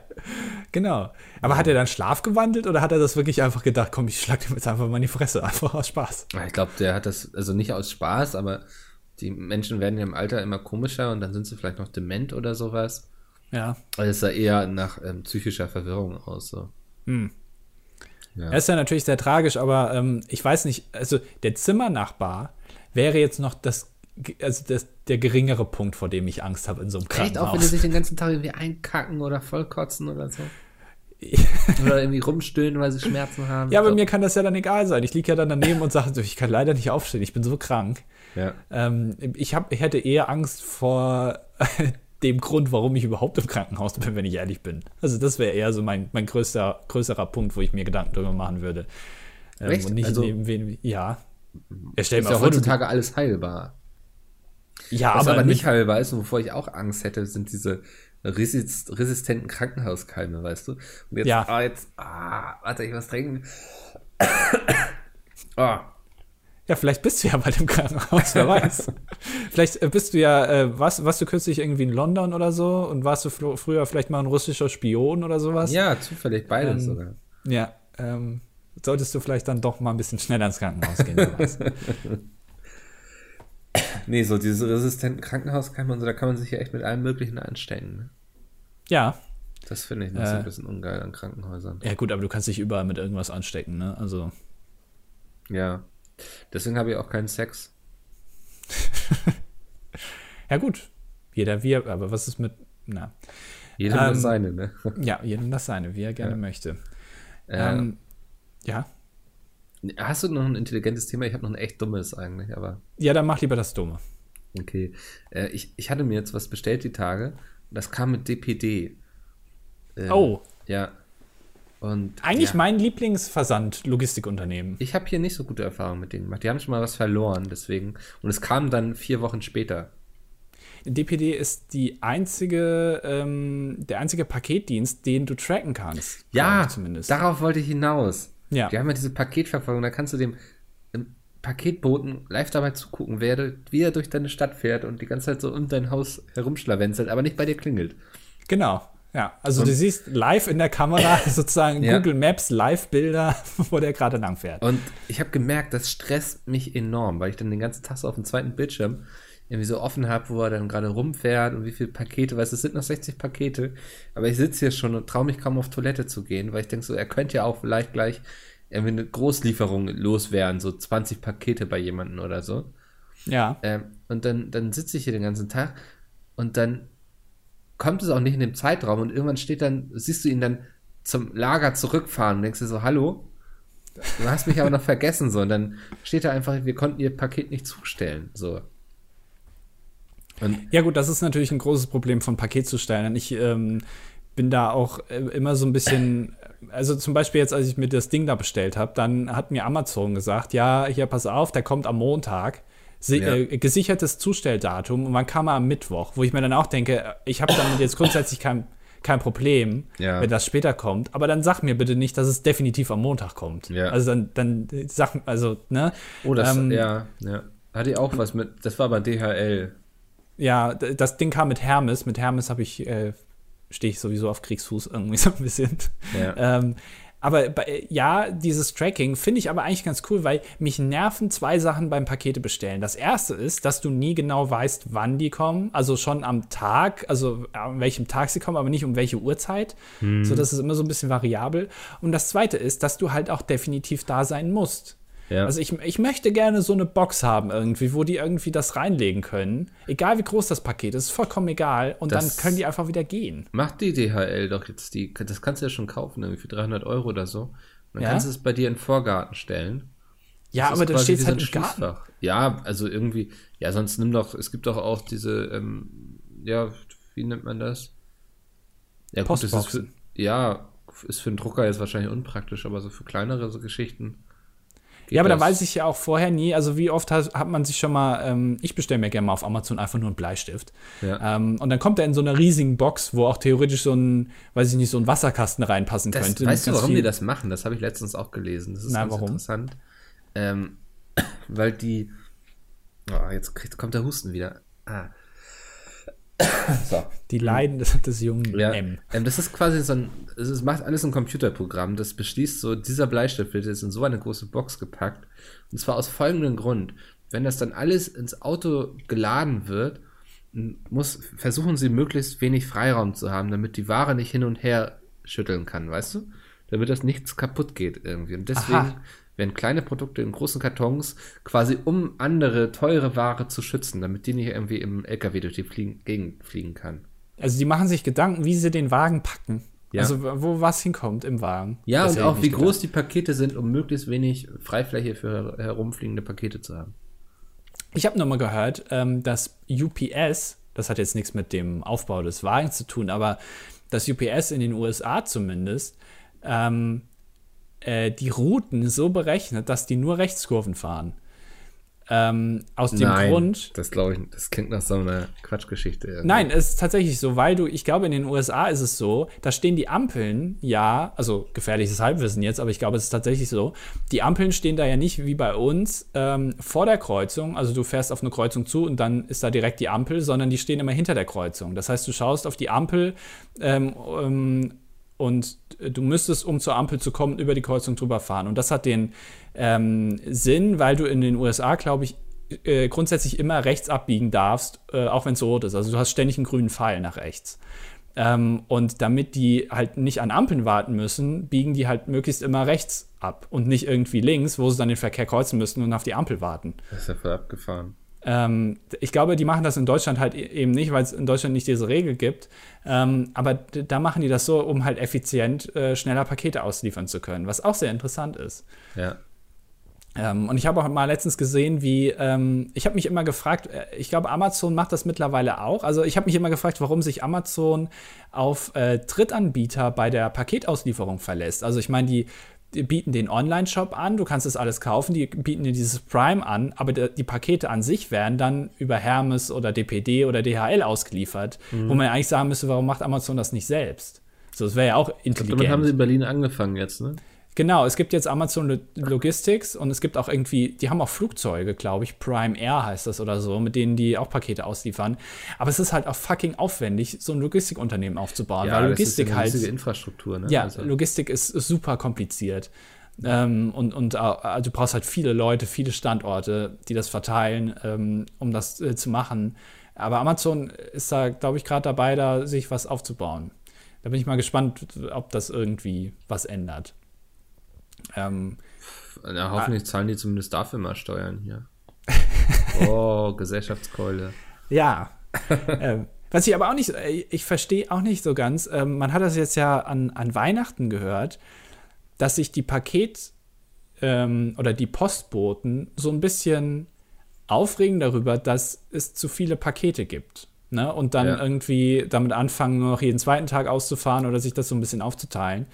genau. Aber hat er dann Schlaf gewandelt oder hat er das wirklich einfach gedacht, komm, ich schlag dir jetzt einfach mal in die Fresse, einfach aus Spaß? Ich glaube, der hat das, also nicht aus Spaß, aber die Menschen werden ja im Alter immer komischer und dann sind sie vielleicht noch dement oder sowas. Ja. Also es sah eher nach ähm, psychischer Verwirrung aus. So. Hm. Ja. Das ist ja natürlich sehr tragisch, aber ähm, ich weiß nicht, also der Zimmernachbar wäre jetzt noch das, also das, der geringere Punkt, vor dem ich Angst habe in so einem Krankenhaus. Echt auch, wenn die sich den ganzen Tag irgendwie einkacken oder vollkotzen oder so. Oder irgendwie rumstöhnen, weil sie Schmerzen haben. Ja, aber so. mir kann das ja dann egal sein. Ich liege ja dann daneben und sage, ich kann leider nicht aufstehen, ich bin so krank. Ja. Ähm, ich, hab, ich hätte eher Angst vor dem Grund, warum ich überhaupt im Krankenhaus bin, wenn ich ehrlich bin. Also das wäre eher so mein, mein größter, größerer Punkt, wo ich mir Gedanken darüber machen würde. Ähm, Echt? Und nicht also, neben wen, ja. Ja, stell ist ja heutzutage alles heilbar. Ja, Was aber, aber nicht heilbar ist und wovor ich auch Angst hätte, sind diese resist resistenten Krankenhauskeime, weißt du? Und jetzt, ja. ah, jetzt, ah, warte, ich was trinken. ah. Ja, vielleicht bist du ja bald im Krankenhaus, wer weiß. vielleicht äh, bist du ja, äh, warst, warst du kürzlich irgendwie in London oder so und warst du früher vielleicht mal ein russischer Spion oder sowas? Ja, zufällig beides ähm, sogar. Ja, ähm, solltest du vielleicht dann doch mal ein bisschen schneller ins Krankenhaus gehen. Nee, so diese resistenten Krankenhauskeime und so, da kann man sich ja echt mit allem Möglichen anstecken. Ne? Ja. Das finde ich noch äh, so ein bisschen ungeil an Krankenhäusern. Ja, gut, aber du kannst dich überall mit irgendwas anstecken, ne? Also. Ja. Deswegen habe ich auch keinen Sex. ja, gut. Jeder wir, aber was ist mit, na. Jedem Ähm, das seine, ne? Ja, jedem das seine, wie er gerne Ja. möchte. Äh, Ähm, ja. Hast du noch ein intelligentes Thema? Ich habe noch ein echt dummes eigentlich, aber Ja, dann mach lieber das Dumme. okay. Äh, ich, ich hatte mir jetzt was bestellt die Tage. Das kam mit DPD. Ähm, Oh, Ja. Und eigentlich ja, mein Lieblingsversand-Logistikunternehmen. Ich habe hier nicht so gute Erfahrungen mit denen gemacht. Die haben schon mal was verloren, deswegen. Und es kam dann vier Wochen später. DPD ist die einzige, ähm, der einzige Paketdienst, den du tracken kannst. Ja, zumindest. darauf wollte ich hinaus. Ja. Die haben ja diese Paketverfolgung, da kannst du dem ähm, Paketboten live dabei zugucken, wer, wie er durch deine Stadt fährt und die ganze Zeit so um dein Haus herumschlawenzelt, aber nicht bei dir klingelt. Genau. Ja, also Und- du siehst live in der Kamera sozusagen Ja. Google Maps Live-Bilder, wo der gerade lang fährt. Und ich habe gemerkt, das stresst mich enorm, weil ich dann den ganzen Tag so auf dem zweiten Bildschirm irgendwie so offen habe, wo er dann gerade rumfährt und wie viele Pakete, weißt du, es sind noch 60 Pakete, aber ich sitze hier schon und traue mich kaum auf Toilette zu gehen, weil ich denke so, er könnte ja auch vielleicht gleich irgendwie eine Großlieferung loswerden, so 20 Pakete bei jemandem oder so. Ja. Ähm, und dann, dann sitze ich hier den ganzen Tag und dann kommt es auch nicht in dem Zeitraum und irgendwann steht dann, siehst du ihn dann zum Lager zurückfahren und denkst dir so, hallo? Du hast mich aber noch vergessen, so. Und dann steht da einfach, wir konnten ihr Paket nicht zustellen, so. Und Ja, gut, das ist natürlich ein großes Problem von Paketzustellern. Ich ähm, bin da auch äh, immer so ein bisschen, also zum Beispiel jetzt, als ich mir das Ding da bestellt habe, dann hat mir Amazon gesagt, ja, hier, pass auf, der kommt am Montag. Ja. äh, gesichertes Zustelldatum und man kam am Mittwoch, wo ich mir dann auch denke, ich habe damit jetzt grundsätzlich kein, kein Problem, Ja. wenn das später kommt. Aber dann sag mir bitte nicht, dass es definitiv am Montag kommt. Ja. Also dann, dann sag, also, ne? Oh, das, Ähm, ja, ja. Hatte ich auch was mit, das war bei DHL. Ja, das Ding kam mit Hermes. Mit Hermes habe ich, äh, stehe ich sowieso auf Kriegsfuß irgendwie so ein bisschen. Ja. Ähm, aber ja, dieses Tracking finde ich aber eigentlich ganz cool, weil mich nerven zwei Sachen beim Pakete bestellen. Das erste ist, dass du nie genau weißt, wann die kommen. Also schon am Tag, also an welchem Tag sie kommen, aber nicht um welche Uhrzeit. So, das ist immer so ein bisschen variabel. Und das zweite ist, dass du halt auch definitiv da sein musst. Ja. Also ich, ich möchte gerne so eine Box haben irgendwie, wo die irgendwie das reinlegen können. Egal wie groß das Paket ist, ist vollkommen egal. Und Das- dann können die einfach wieder gehen. Macht die DHL doch jetzt die, das kannst du ja schon kaufen, irgendwie für 300 Euro oder so. Dann Ja? kannst du es bei dir in den Vorgarten stellen. Ja, Das aber dann steht es halt im Garten. Ja, also irgendwie, ja, sonst nimm doch, es gibt doch auch diese, ähm, ja, wie nennt man das? Ja, gut, das ist für, ja, ist für einen Drucker jetzt wahrscheinlich unpraktisch, aber so für kleinere so Geschichten. Ja, aber da weiß ich ja auch vorher nie, also wie oft hat, hat man sich schon mal, ähm, ich bestelle mir gerne mal auf Amazon einfach nur einen Bleistift. Ja. Ähm, und dann kommt er in so einer riesigen Box, wo auch theoretisch so ein, weiß ich nicht, so ein Wasserkasten reinpassen Das, könnte. weißt du, warum die viel- das machen? Das habe ich letztens auch gelesen. Das ist Na, ganz warum? interessant. Ähm, weil die. Oh, jetzt kriegt, kommt der Husten wieder. Ah. So. Die Leiden des, des jungen Ja, M. ähm, das ist quasi so ein, es macht alles ein Computerprogramm, das beschließt so, dieser Bleistift wird jetzt in so eine große Box gepackt. Und zwar aus folgendem Grund. Wenn das dann alles ins Auto geladen wird, muss, versuchen sie möglichst wenig Freiraum zu haben, damit die Ware nicht hin und her schütteln kann, weißt du? Damit das nichts kaputt geht irgendwie. Und deswegen Aha. Werden kleine Produkte in großen Kartons quasi um andere teure Ware zu schützen, damit die nicht irgendwie im LKW durch die Fliegen, Gegend fliegen kann. Also die machen sich Gedanken, wie sie den Wagen packen. Ja. Also wo was hinkommt im Wagen. Ja, Das und auch wie gedacht. groß die Pakete sind, um möglichst wenig Freifläche für herumfliegende Pakete zu haben. Ich habe nochmal gehört, ähm, dass UPS, das hat jetzt nichts mit dem Aufbau des Wagens zu tun, aber dass UPS in den USA zumindest ähm, äh, die Routen so berechnet, dass die nur Rechtskurven fahren. Ähm, aus dem Grund, das glaube ich, das klingt nach so einer Quatschgeschichte. irgendwie. Nein, es ist tatsächlich so, weil du, ich glaube, in den USA ist es so, da stehen die Ampeln, ja, also gefährliches Halbwissen jetzt, aber ich glaube, es ist tatsächlich so. Die Ampeln stehen da ja nicht wie bei uns ähm, vor der Kreuzung, also du fährst auf eine Kreuzung zu und dann ist da direkt die Ampel, sondern die stehen immer hinter der Kreuzung. Das heißt, du schaust auf die Ampel ähm, und du müsstest, um zur Ampel zu kommen, über die Kreuzung drüber fahren. Und das hat den ähm, Sinn, weil du in den USA, glaube ich, äh, grundsätzlich immer rechts abbiegen darfst, äh, auch wenn es rot ist. Also du hast ständig einen grünen Pfeil nach rechts. Ähm, und damit die halt nicht an Ampeln warten müssen, biegen die halt möglichst immer rechts ab und nicht irgendwie links, wo sie dann den Verkehr kreuzen müssen und auf die Ampel warten. Das ist ja voll abgefahren. Ähm, ich glaube, die machen das in Deutschland halt e-, eben nicht, weil es in Deutschland nicht diese Regel gibt. Ähm, aber da machen die das so, um halt effizient äh, schneller Pakete ausliefern zu können, was auch sehr interessant ist. Ja. Ähm, und ich habe auch mal letztens gesehen, wie ähm, ich habe mich immer gefragt, äh, ich glaube, Amazon macht das mittlerweile auch. Also ich habe mich immer gefragt, warum sich Amazon auf äh, Drittanbieter bei der Paketauslieferung verlässt. Also ich meine, die, die, bieten den Online-Shop an, du kannst das alles kaufen, die bieten dir dieses Prime an, aber die, Pakete an sich werden dann über Hermes oder DPD oder DHL ausgeliefert, mhm. wo man eigentlich sagen müsste, warum macht Amazon das nicht selbst? So, das wäre ja auch intelligent. Glaub, damit haben sie in Berlin angefangen jetzt, ne? Genau, es gibt jetzt Amazon Logistics und es gibt auch irgendwie, die haben auch Flugzeuge, glaube ich, Prime Air heißt das oder so, mit denen die auch Pakete ausliefern. Aber es ist halt auch fucking aufwendig, so ein Logistikunternehmen aufzubauen, ja, weil Logistik das ist eine halt. Infrastruktur, ne? Ja, also. Logistik ist, ist, super kompliziert. Ähm, und und also du brauchst halt viele Leute, viele Standorte, die das verteilen, ähm, um das äh, zu machen. Aber Amazon ist da, glaube ich, gerade dabei, da sich was aufzubauen. Da bin ich mal gespannt, ob das irgendwie was ändert. Ähm, Na, hoffentlich ah, zahlen die zumindest dafür mal Steuern hier. oh, Gesellschaftskeule. Ja. ähm, was ich aber auch nicht, äh, ich verstehe auch nicht so ganz, ähm, man hat das jetzt ja an, an Weihnachten gehört, dass sich die Paket- ähm, oder die Postboten so ein bisschen aufregen darüber, dass es zu viele Pakete gibt. Ne? Und dann ja. irgendwie damit anfangen, nur noch jeden zweiten Tag auszufahren oder sich das so ein bisschen aufzuteilen.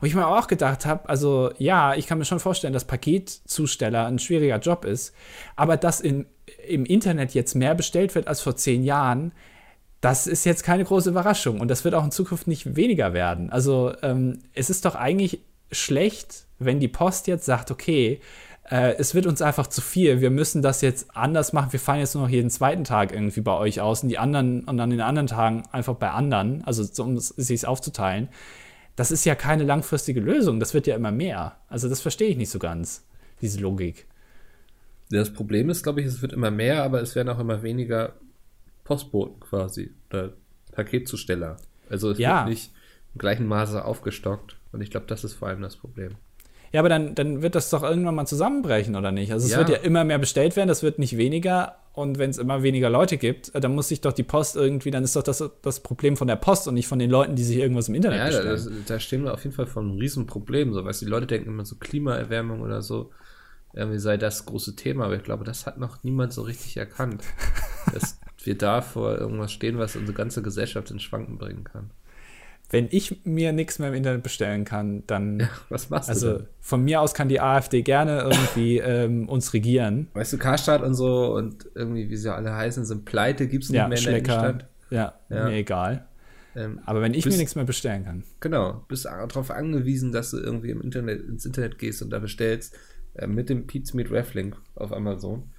Wo ich mir auch gedacht habe, also ja, ich kann mir schon vorstellen, dass Paketzusteller ein schwieriger Job ist, aber dass in, im Internet jetzt mehr bestellt wird als vor zehn Jahren, das ist jetzt keine große Überraschung und das wird auch in Zukunft nicht weniger werden. Also ähm, es ist doch eigentlich schlecht, wenn die Post jetzt sagt, okay, äh, es wird uns einfach zu viel, wir müssen das jetzt anders machen, wir fahren jetzt nur noch jeden zweiten Tag irgendwie bei euch aus und die anderen und in den anderen Tagen einfach bei anderen, also um es sich aufzuteilen das ist ja keine langfristige Lösung. Das wird ja immer mehr. Also das verstehe ich nicht so ganz, diese Logik. Das Problem ist, glaube ich, es wird immer mehr, aber es werden auch immer weniger Postboten quasi oder Paketzusteller. Also es ja. wird nicht im gleichen Maße aufgestockt. Und ich glaube, das ist vor allem das Problem. Ja, aber dann, dann wird das doch irgendwann mal zusammenbrechen, oder nicht? Also es ja. wird ja immer mehr bestellt werden, das wird nicht weniger. Und wenn es immer weniger Leute gibt, äh, dann muss sich doch die Post irgendwie, dann ist doch das das Problem von der Post und nicht von den Leuten, die sich irgendwas im Internet ja, bestellen. Ja, da stehen wir auf jeden Fall vor einem Riesenproblem. So, weißt, die Leute denken immer so Klimaerwärmung oder so, irgendwie sei das große Thema. Aber ich glaube, das hat noch niemand so richtig erkannt. dass wir da vor irgendwas stehen, was unsere ganze Gesellschaft ins Schwanken bringen kann wenn ich mir nichts mehr im Internet bestellen kann, dann. Ja, was machst also, du? Also von mir aus kann die AfD gerne irgendwie ähm, uns regieren. Weißt du, Karstadt und so und irgendwie, wie sie alle heißen, sind pleite, gibt es nicht ja, mehr in der Innenstadt. Ja, ja, mir egal. Ähm, Aber wenn ich bist, mir nichts mehr bestellen kann. Genau, bist darauf angewiesen, dass du irgendwie im Internet, ins Internet gehst und da bestellst äh, mit dem Pete's Meat Raffling auf Amazon.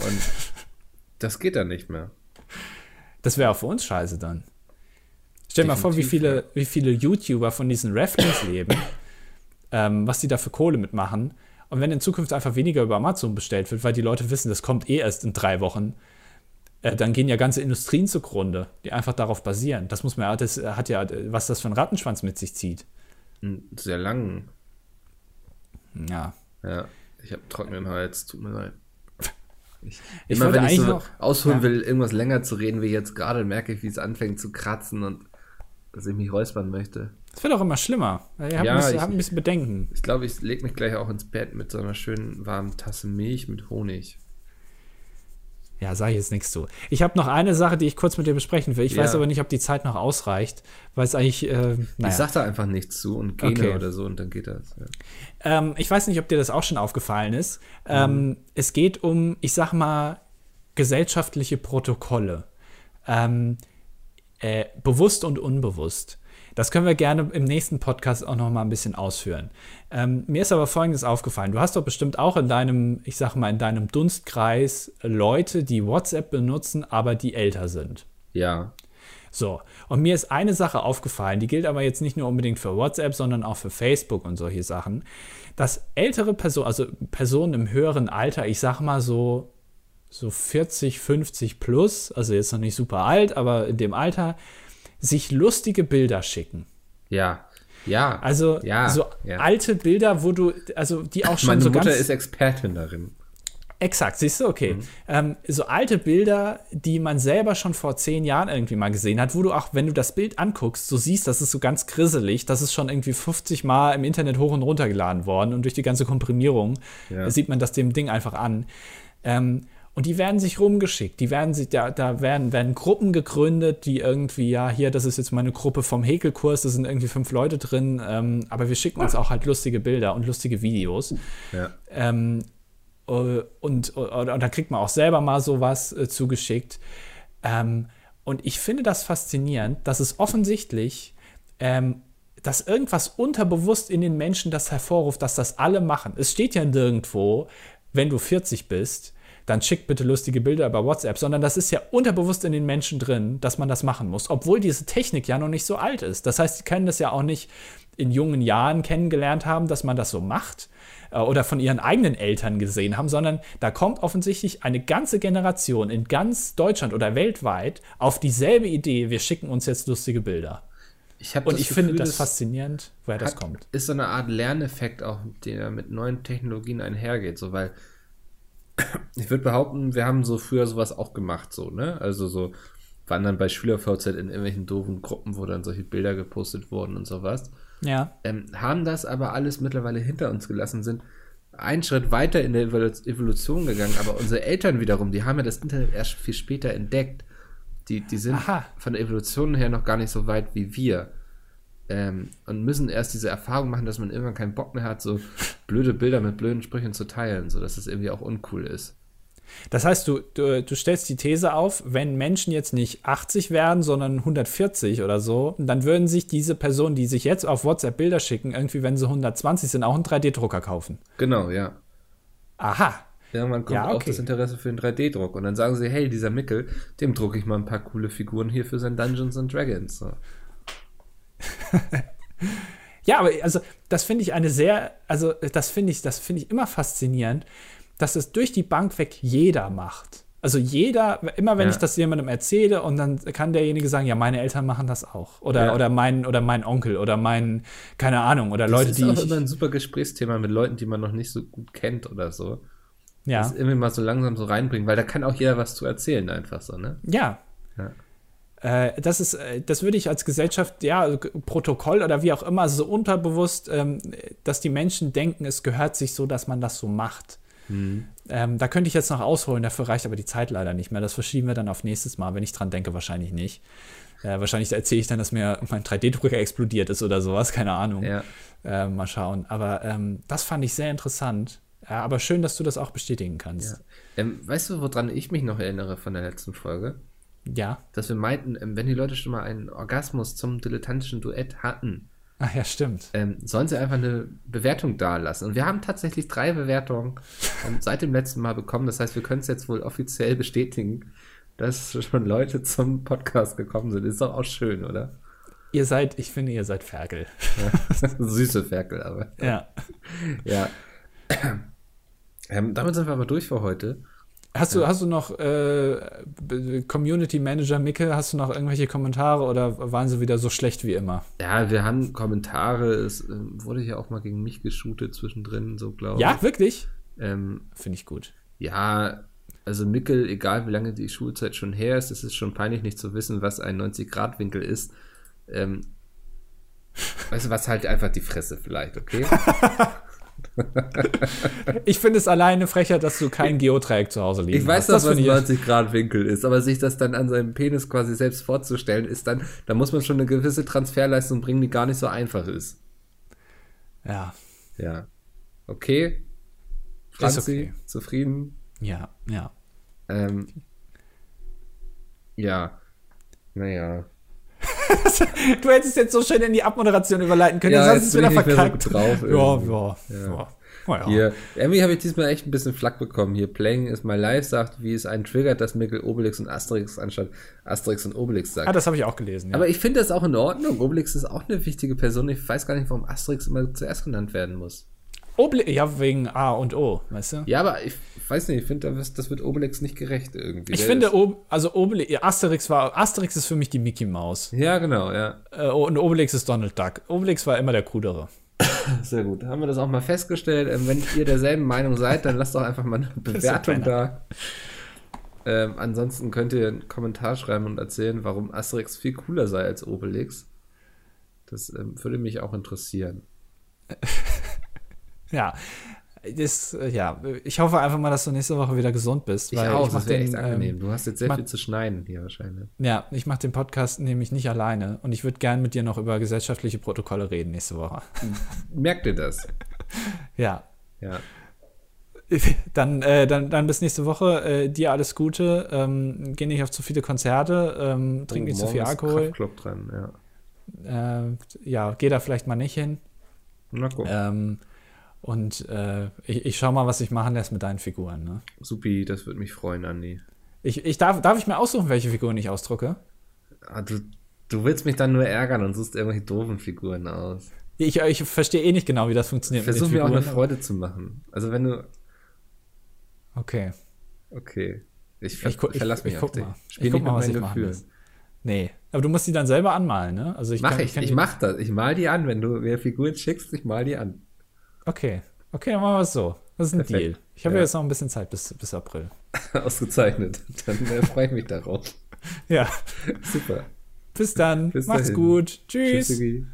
Und das geht dann nicht mehr. Das wäre auch für uns scheiße dann. Stell dir mal vor, wie viele, wie viele YouTuber von diesen Rafflings leben, ähm, was die da für Kohle mitmachen. Und wenn in Zukunft einfach weniger über Amazon bestellt wird, weil die Leute wissen, das kommt eh erst in drei Wochen, äh, dann gehen ja ganze Industrien zugrunde, die einfach darauf basieren. Das muss man ja, das hat ja, was das für ein Rattenschwanz mit sich zieht. Sehr lang. Ja. Ja, ich habe trockenen Hals, tut mir leid. Ich, ich immer wenn ich so noch, ausholen ja. will, irgendwas länger zu reden wie jetzt gerade, merke ich, wie es anfängt zu kratzen und dass ich mich räuspern möchte. Es wird auch immer schlimmer. Ich habe ja, ein, bisschen, ein bisschen Bedenken. Ich glaube, ich lege mich gleich auch ins Bett mit so einer schönen warmen Tasse Milch mit Honig. Ja, sage ich jetzt nichts zu. Ich habe noch eine Sache, die ich kurz mit dir besprechen will. Ich ja. weiß aber nicht, ob die Zeit noch ausreicht, weil es eigentlich. Äh, naja. Ich sag da einfach nichts zu und Gene okay. oder so und dann geht das. Ja. Ähm, ich weiß nicht, ob dir das auch schon aufgefallen ist. Mhm. Ähm, es geht um, ich sag mal, gesellschaftliche Protokolle. Ähm, äh, bewusst und unbewusst. Das können wir gerne im nächsten Podcast auch noch mal ein bisschen ausführen. Ähm, mir ist aber Folgendes aufgefallen. Du hast doch bestimmt auch in deinem, ich sag mal, in deinem Dunstkreis Leute, die WhatsApp benutzen, aber die älter sind. Ja. So, und mir ist eine Sache aufgefallen, die gilt aber jetzt nicht nur unbedingt für WhatsApp, sondern auch für Facebook und solche Sachen, dass ältere Personen, also Personen im höheren Alter, ich sag mal so so 40, 50 plus, also jetzt noch nicht super alt, aber in dem Alter, sich lustige Bilder schicken. Ja. Ja. Also ja, so ja. alte Bilder, wo du, also die auch schon Meine so Mutter ist Expertin darin. Exakt, siehst du, okay. Mhm. Ähm, so alte Bilder, die man selber schon vor zehn Jahren irgendwie mal gesehen hat, wo du auch, wenn du das Bild anguckst, so siehst, das ist so ganz grisselig, das ist schon irgendwie 50 Mal im Internet hoch und runter geladen worden und durch die ganze Komprimierung ja. sieht man das dem Ding einfach an. Ähm, und die werden sich rumgeschickt. Die werden sich, da, da werden, werden Gruppen gegründet, die irgendwie, ja, hier, das ist jetzt meine Gruppe vom Häkelkurs, da sind irgendwie fünf Leute drin, ähm, aber wir schicken uns auch halt lustige Bilder und lustige Videos. Ja. Ähm, äh, und, und, und, da kriegt man auch selber mal sowas äh, zugeschickt. Ähm, und ich finde das faszinierend, dass es offensichtlich, ähm, dass irgendwas unterbewusst in den Menschen das hervorruft, dass das alle machen. Es steht ja nirgendwo, wenn du 40 bist, dann schick bitte lustige Bilder über WhatsApp, sondern das ist ja unterbewusst in den Menschen drin, dass man das machen muss, obwohl diese Technik ja noch nicht so alt ist. Das heißt, sie können das ja auch nicht in jungen Jahren kennengelernt haben, dass man das so macht äh, oder von ihren eigenen Eltern gesehen haben, sondern da kommt offensichtlich eine ganze Generation in ganz Deutschland oder weltweit auf dieselbe Idee, wir schicken uns jetzt lustige Bilder. Ich und ich Gefühl, finde das faszinierend, woher das kommt. Ist so eine Art Lerneffekt auch, der mit neuen Technologien einhergeht, so weil ich würde behaupten, wir haben so früher sowas auch gemacht, so, ne? Also so waren dann bei SchülerVZ in irgendwelchen doofen Gruppen, wo dann solche Bilder gepostet wurden und sowas. Ja. Ähm, haben das aber alles mittlerweile hinter uns gelassen, sind einen Schritt weiter in der Evolution gegangen, aber unsere Eltern wiederum, die haben ja das Internet erst viel später entdeckt. Die, die sind Aha. von der Evolution her noch gar nicht so weit wie wir. Ähm, und müssen erst diese Erfahrung machen, dass man irgendwann keinen Bock mehr hat, so blöde Bilder mit blöden Sprüchen zu teilen, so dass das irgendwie auch uncool ist. Das heißt, du, du, du, stellst die These auf, wenn Menschen jetzt nicht 80 werden, sondern 140 oder so, dann würden sich diese Personen, die sich jetzt auf WhatsApp Bilder schicken, irgendwie, wenn sie 120 sind, auch einen 3D-Drucker kaufen. Genau, ja. Aha. Irgendwann kommt ja, okay. auch das Interesse für den 3D-Druck und dann sagen sie, hey, dieser Mickel, dem drucke ich mal ein paar coole Figuren hier für sein Dungeons and Dragons. So. ja, aber also das finde ich eine sehr, also das finde ich, das finde ich immer faszinierend, dass es durch die Bank weg jeder macht. Also jeder, immer wenn ja. ich das jemandem erzähle und dann kann derjenige sagen, ja, meine Eltern machen das auch. Oder, ja. oder, mein, oder mein Onkel oder mein, keine Ahnung, oder das Leute, die. Das ist auch immer ein super Gesprächsthema mit Leuten, die man noch nicht so gut kennt oder so. Ja. Das irgendwie mal so langsam so reinbringen, weil da kann auch jeder was zu erzählen, einfach so, ne? Ja. ja. Äh, das ist, äh, das würde ich als Gesellschaft, ja, Protokoll oder wie auch immer, so unterbewusst, ähm, dass die Menschen denken, es gehört sich so, dass man das so macht. Mhm. Ähm, da könnte ich jetzt noch ausholen, dafür reicht aber die Zeit leider nicht mehr. Das verschieben wir dann auf nächstes Mal, wenn ich dran denke, wahrscheinlich nicht. Äh, wahrscheinlich erzähle ich dann, dass mir mein 3D-Drucker explodiert ist oder sowas, keine Ahnung. Ja. Äh, mal schauen. Aber ähm, das fand ich sehr interessant. Ja, aber schön, dass du das auch bestätigen kannst. Ja. Ähm, weißt du, woran ich mich noch erinnere von der letzten Folge? Ja. Dass wir meinten, ähm, wenn die Leute schon mal einen Orgasmus zum dilettantischen Duett hatten, Ach ja, stimmt. Ähm, sollen sie einfach eine Bewertung dalassen. Und wir haben tatsächlich drei Bewertungen ähm, seit dem letzten Mal bekommen. Das heißt, wir können es jetzt wohl offiziell bestätigen, dass schon Leute zum Podcast gekommen sind. Ist doch auch schön, oder? Ihr seid, ich finde, ihr seid Ferkel. Ja, süße Ferkel, aber. Ja. Ja. Ähm, damit sind wir aber durch für heute. Hast du, ja. hast du noch äh, Community Manager Micke, hast du noch irgendwelche Kommentare oder waren sie wieder so schlecht wie immer? Ja, wir haben Kommentare. Es äh, wurde ja auch mal gegen mich geshootet zwischendrin, so glaube ich. Ja, wirklich? Ähm, Finde ich gut. Ja, also Mickel, egal wie lange die Schulzeit schon her ist, es ist schon peinlich nicht zu wissen, was ein 90-Grad-Winkel ist. Ähm, weißt du, was halt einfach die Fresse vielleicht, okay? ich finde es alleine frecher, dass du kein Geodreieck zu Hause liegen Ich weiß, hast. dass das was 90 Grad Winkel ist, aber sich das dann an seinem Penis quasi selbst vorzustellen, ist dann, da muss man schon eine gewisse Transferleistung bringen, die gar nicht so einfach ist. Ja. Ja. Okay. Franzi, okay. zufrieden? Ja, ja. Ähm, ja. Naja. du hättest jetzt so schön in die Abmoderation überleiten können. Ja, jetzt hast du wieder verkackt. So drauf ja, ja, ja. ja. Hier, irgendwie habe ich diesmal echt ein bisschen Flack bekommen. Hier, Playing is my life sagt, wie es einen triggert, dass Mikkel Obelix und Asterix anstatt Asterix und Obelix sagt. Ah, das habe ich auch gelesen. Ja. Aber ich finde das auch in Ordnung. Obelix ist auch eine wichtige Person. Ich weiß gar nicht, warum Asterix immer zuerst genannt werden muss. Obelix, ja, wegen A und O, weißt du? Ja, aber ich weiß nicht, ich finde, das wird Obelix nicht gerecht irgendwie. Ich Der finde, Ob also Obelix, Asterix war, Asterix ist für mich die Mickey Maus. Ja, genau, ja. Äh, und Obelix ist Donald Duck. Obelix war immer der coolere. Sehr gut. Haben wir das auch mal festgestellt. Ähm, wenn ihr derselben Meinung seid, dann lasst doch einfach mal eine Bewertung da. Ähm, ansonsten könnt ihr einen Kommentar schreiben und erzählen, warum Asterix viel cooler sei als Obelix. Das ähm, würde mich auch interessieren. Ja. Das, äh, ja, ich hoffe einfach mal, dass du nächste Woche wieder gesund bist. Ich weil auch, ich das den, echt angenehm. ähm, Du hast jetzt sehr viel zu schneiden hier wahrscheinlich. ja, ich mache den Podcast nämlich nicht alleine und ich würde gern mit dir noch über gesellschaftliche Protokolle reden nächste Woche. Merkt ihr das? Ja. Ja. Dann, äh, dann, dann bis nächste Woche. Äh, dir alles Gute. Ähm, geh nicht auf zu viele Konzerte. Ähm, trink nicht zu viel Alkohol. Kraftclub dran, ja. Äh, ja, geh da vielleicht mal nicht hin. Na guck. Ähm, und äh, ich, ich schau mal, was ich machen lässt mit deinen Figuren. Ne? Supi, das würde mich freuen, Andi. Ich, ich darf, darf ich mir aussuchen, welche Figuren ich ausdrucke? Ah, du, du willst mich dann nur ärgern und suchst irgendwelche doofen Figuren aus. Ich, ich verstehe eh nicht genau, wie das funktioniert. Versuch mir auch eine. Freude zu machen. Also wenn du. Okay. Okay. Ich, ver Ich, ich, verlass ich, mich ich auf dich. mal. Spiel Ich guck nicht mal, was ich machen. Nee. Aber du musst die dann selber anmalen, ne? Also ich Mach kann, ich. kann Ich mach das. Ich mal die an. Wenn du mir Figuren schickst, ich mal die an. Okay. Okay, dann machen wir es so. Das ist ein Perfekt. Deal. Ich habe Ja. jetzt noch ein bisschen Zeit bis, bis April. Ausgezeichnet. Dann äh, freue ich mich darauf. Ja. Super. Bis dann. Bis Macht's gut. Tschüss. Tschüssi.